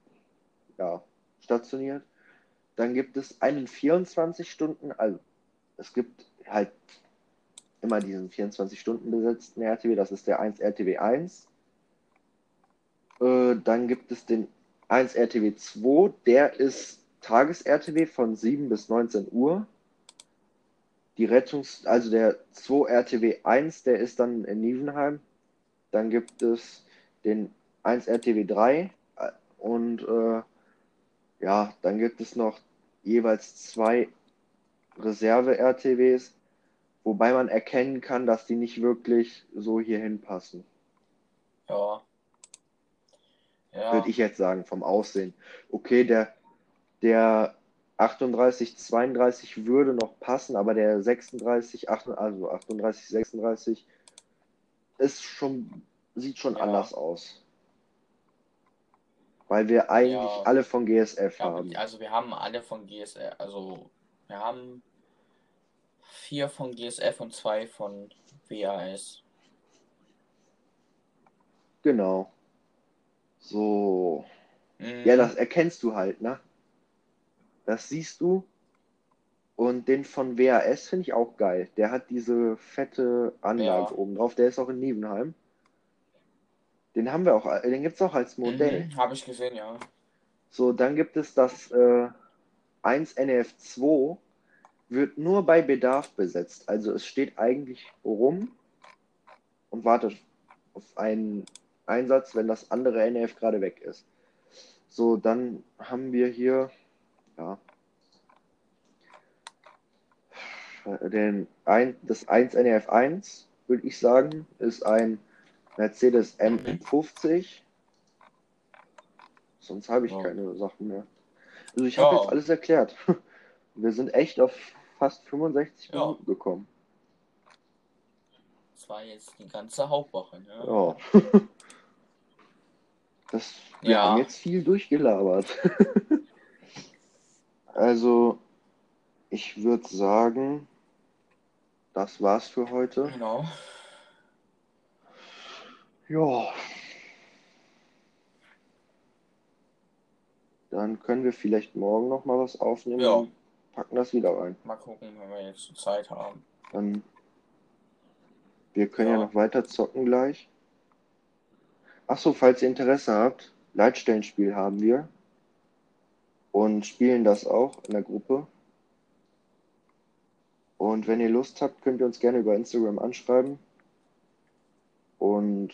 ja, stationiert. Dann gibt es einen 24 Stunden, also es gibt halt immer diesen 24 Stunden besetzten RTW, das ist der 1 RTW 1. Äh, dann gibt es den 1 RTW 2, der ist Tages-RTW von 7 bis 19 Uhr. Die Rettungs-, also der 2 RTW 1, der ist dann in Nievenheim. Dann gibt es den 1 RTW 3 äh, und äh, ja, dann gibt es noch jeweils zwei Reserve-RTWs, wobei man erkennen kann, dass die nicht wirklich so hier hinpassen. Ja. Ja. würde ich jetzt sagen, vom Aussehen. Okay, der, der 38, 32 würde noch passen, aber der 36, 8, also 38, 36 ist schon, sieht schon Ja. anders aus. Weil wir eigentlich Ja. alle von GSF Ja, haben. also wir haben alle von GSF, also wir haben vier von GSF und zwei von WAS. Genau. So. Mhm. Ja, das erkennst du halt, ne? Das siehst du. Und den von WAS finde ich auch geil. Der hat diese fette Anlage Ja. oben drauf. Der ist auch in Nievenheim. Den haben wir auch, den gibt es auch als Modell. Mhm, Habe ich gesehen, ja. So, dann gibt es das äh, 1 NF2, wird nur bei Bedarf besetzt. Also es steht eigentlich rum und wartet auf einen Einsatz, wenn das andere NF gerade weg ist. So, dann haben wir hier, ja, den ein, das 1 NF1, würde ich sagen, ist ein Mercedes M50. Sonst habe ich Ja. keine Sachen mehr. Also ich habe Ja. jetzt alles erklärt. Wir sind echt auf fast 65 Ja. Minuten gekommen. Das war jetzt die ganze Hauptwoche, ne? Ja. Das, wir Ja. haben jetzt viel durchgelabert. also, ich würde sagen, das war's für heute. Genau. Ja. Dann können wir vielleicht morgen noch mal was aufnehmen Ja. und packen das wieder rein. Mal gucken, wenn wir jetzt Zeit haben. Dann Wir können ja, Ja. noch weiter zocken gleich. Achso, falls ihr Interesse habt, Leitstellenspiel haben wir. Und spielen das auch in der Gruppe. Und wenn ihr Lust habt, könnt ihr uns gerne über Instagram anschreiben. Und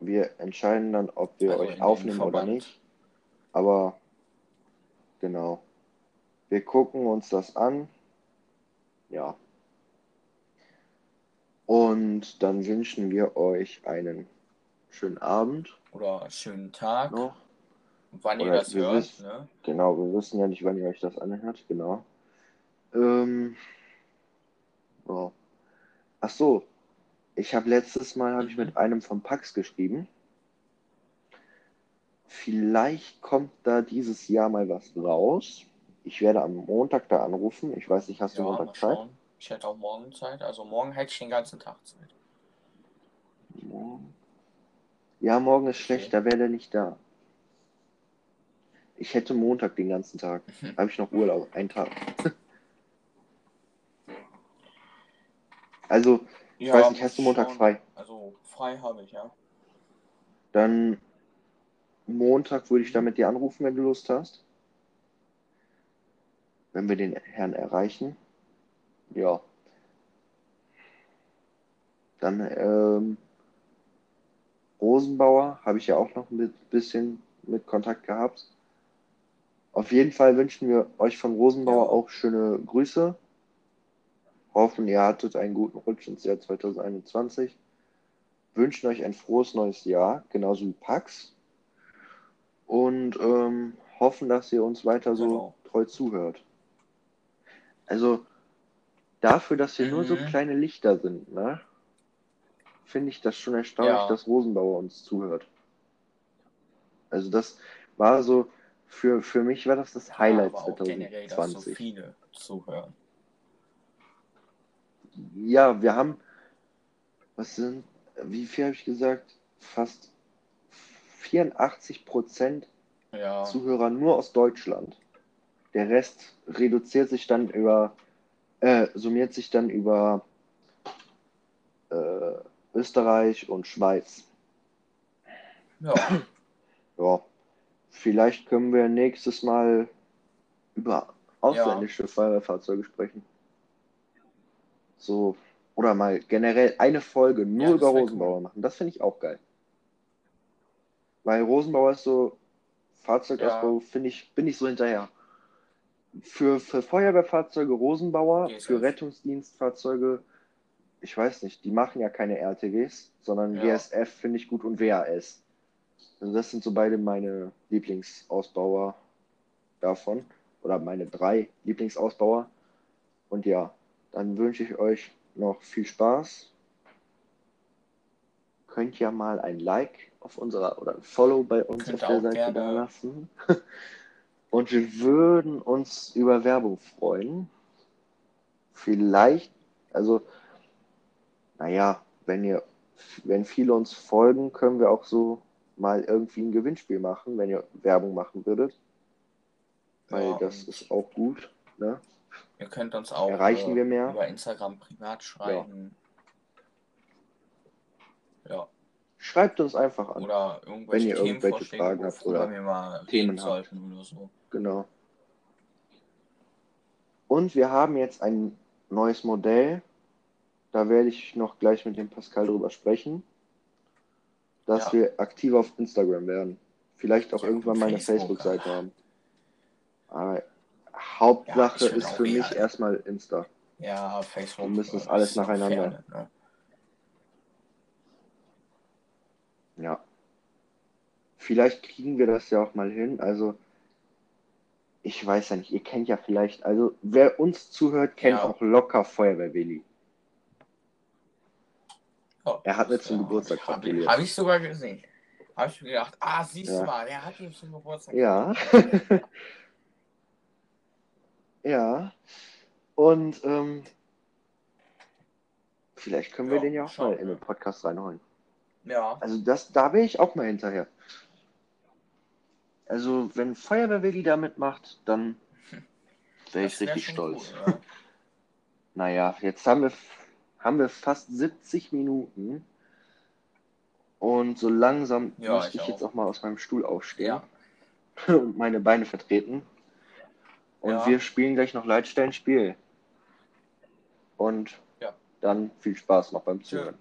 wir entscheiden dann, ob wir Also euch aufnehmen oder nicht. Aber genau. Wir gucken uns das an. Ja. Und dann wünschen wir euch einen schönen Abend Oder schönen Tag, noch. wann ihr Oder das wir hört. wissen- Ne? Genau, wir wissen ja nicht, wann ihr euch das anhört. Genau. Ähm, ja. Ach so. Ich habe letztes Mal habe ich mit einem von Pax geschrieben. Vielleicht kommt da dieses Jahr mal was raus. Ich werde am Montag da anrufen. Ich weiß nicht, hast du Ja, Montag Zeit? Ich hätte auch morgen Zeit. Also morgen hätte ich den ganzen Tag Zeit. Morgen. Ja, morgen ist schlecht, Okay. da wäre der nicht da. Ich hätte Montag den ganzen Tag. Mhm. Habe ich noch Urlaub, einen Tag. Also, ich Ja, weiß nicht, hast du Montag schauen. frei? Also frei habe ich, ja. Dann Montag würde ich da mit dir anrufen, wenn du Lust hast. Wenn wir den Herrn erreichen. Ja. Dann ähm, Rosenbauer habe ich ja auch noch ein bisschen mit Kontakt gehabt. Auf jeden Fall wünschen wir euch von Rosenbauer Ja. auch schöne Grüße. Hoffen, ihr hattet einen guten Rutsch ins Jahr 2021. Wünschen euch ein frohes neues Jahr, genauso wie Pax. Und ähm, hoffen, dass ihr uns weiter so Genau. treu zuhört. Also dafür, dass wir nur so Mhm. kleine Lichter sind, ne? Finde ich das schon erstaunlich, Ja. dass Rosenbauer uns zuhört. Also das war so, für, für mich war das das Highlight ja, aber auch generell, dass so 2020. viele zuhören. Ja, wir haben, was sind, wie viel habe ich gesagt? Fast 84 Prozent Ja, Zuhörer nur aus Deutschland. Der Rest reduziert sich dann über, äh, summiert sich dann über äh, Österreich und Schweiz. ja, Ja, vielleicht können wir nächstes Mal über ausländische Feuerwehrfahrzeuge sprechen. So, oder mal generell eine Folge nur Ja, über Rosenbauer cool. machen. Das finde ich auch geil. Weil Rosenbauer ist so, Fahrzeugausbau, finde ich, bin ich so hinterher. Für, für Feuerwehrfahrzeuge Rosenbauer, GSF. für Rettungsdienstfahrzeuge, ich weiß nicht, die machen ja keine RTWs, sondern Ja. GSF finde ich gut und WAS. Also das sind so beide meine Lieblingsausbauer davon. Oder meine drei Lieblingsausbauer. Und ja, dann wünsche ich euch noch viel Spaß. Könnt ja mal ein Like auf unserer oder ein Follow bei uns Könnt auf der Seite gerne- da lassen. Und wir würden uns über Werbung freuen. Vielleicht, also, naja, wenn ihr, wenn viele uns folgen, können wir auch so mal irgendwie ein Gewinnspiel machen, wenn ihr Werbung machen würdet. Weil Ja, das ist auch gut. Ne? Ihr könnt uns auch Erreichen äh, wir mehr? über Instagram privat schreiben. Ja. Schreibt uns einfach an. Oder irgendwelche Wenn ihr irgendwelche Fragen habt oder wir mal Themen sollten oder so. Genau. Und wir haben jetzt ein neues Modell. Da werde ich noch gleich mit dem Pascal drüber sprechen. Dass Ja. wir aktiv auf Instagram werden. Vielleicht auch Ja, irgendwann mal eine Facebook, Facebook-Seite ja. haben. Aber Hauptsache Ja, ist für eher- mich erstmal Insta. Ja, Facebook. Wir müssen es alles noch nacheinander. Ferne, ne? Ja. Vielleicht kriegen wir das ja auch mal hin. Also, ich weiß ja nicht, ihr kennt ja vielleicht, also wer uns zuhört, kennt Ja. auch locker Feuerwehr-Willi. Ja, Er hat mir zum ja, Geburtstag Habe gratuliert. hab ich sogar gesehen. Habe ich mir gedacht, ah, siehst Ja. du mal, der hat ihm zum Geburtstag Ja. ja. Und ähm, vielleicht können wir Ja, den ja auch mal in den Podcast reinholen. Ja, Also das, da wäre ich auch mal hinterher. Also wenn Feuerwehr-Willi da mitmacht, dann wäre ich wär richtig stolz. Ja. Naja, jetzt haben wir, haben wir fast 70 Minuten. Und so langsam Ja, möchte ich ich jetzt auch. auch mal aus meinem Stuhl aufstehen Ja. und meine Beine vertreten. Und Ja. wir spielen gleich noch Leitstellen-Spiel. Und Ja. dann viel Spaß noch beim. Zuhören.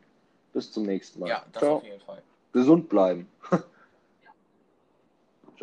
Bis zum nächsten Mal. Ja, das Ciao. auf jeden Fall. Gesund bleiben.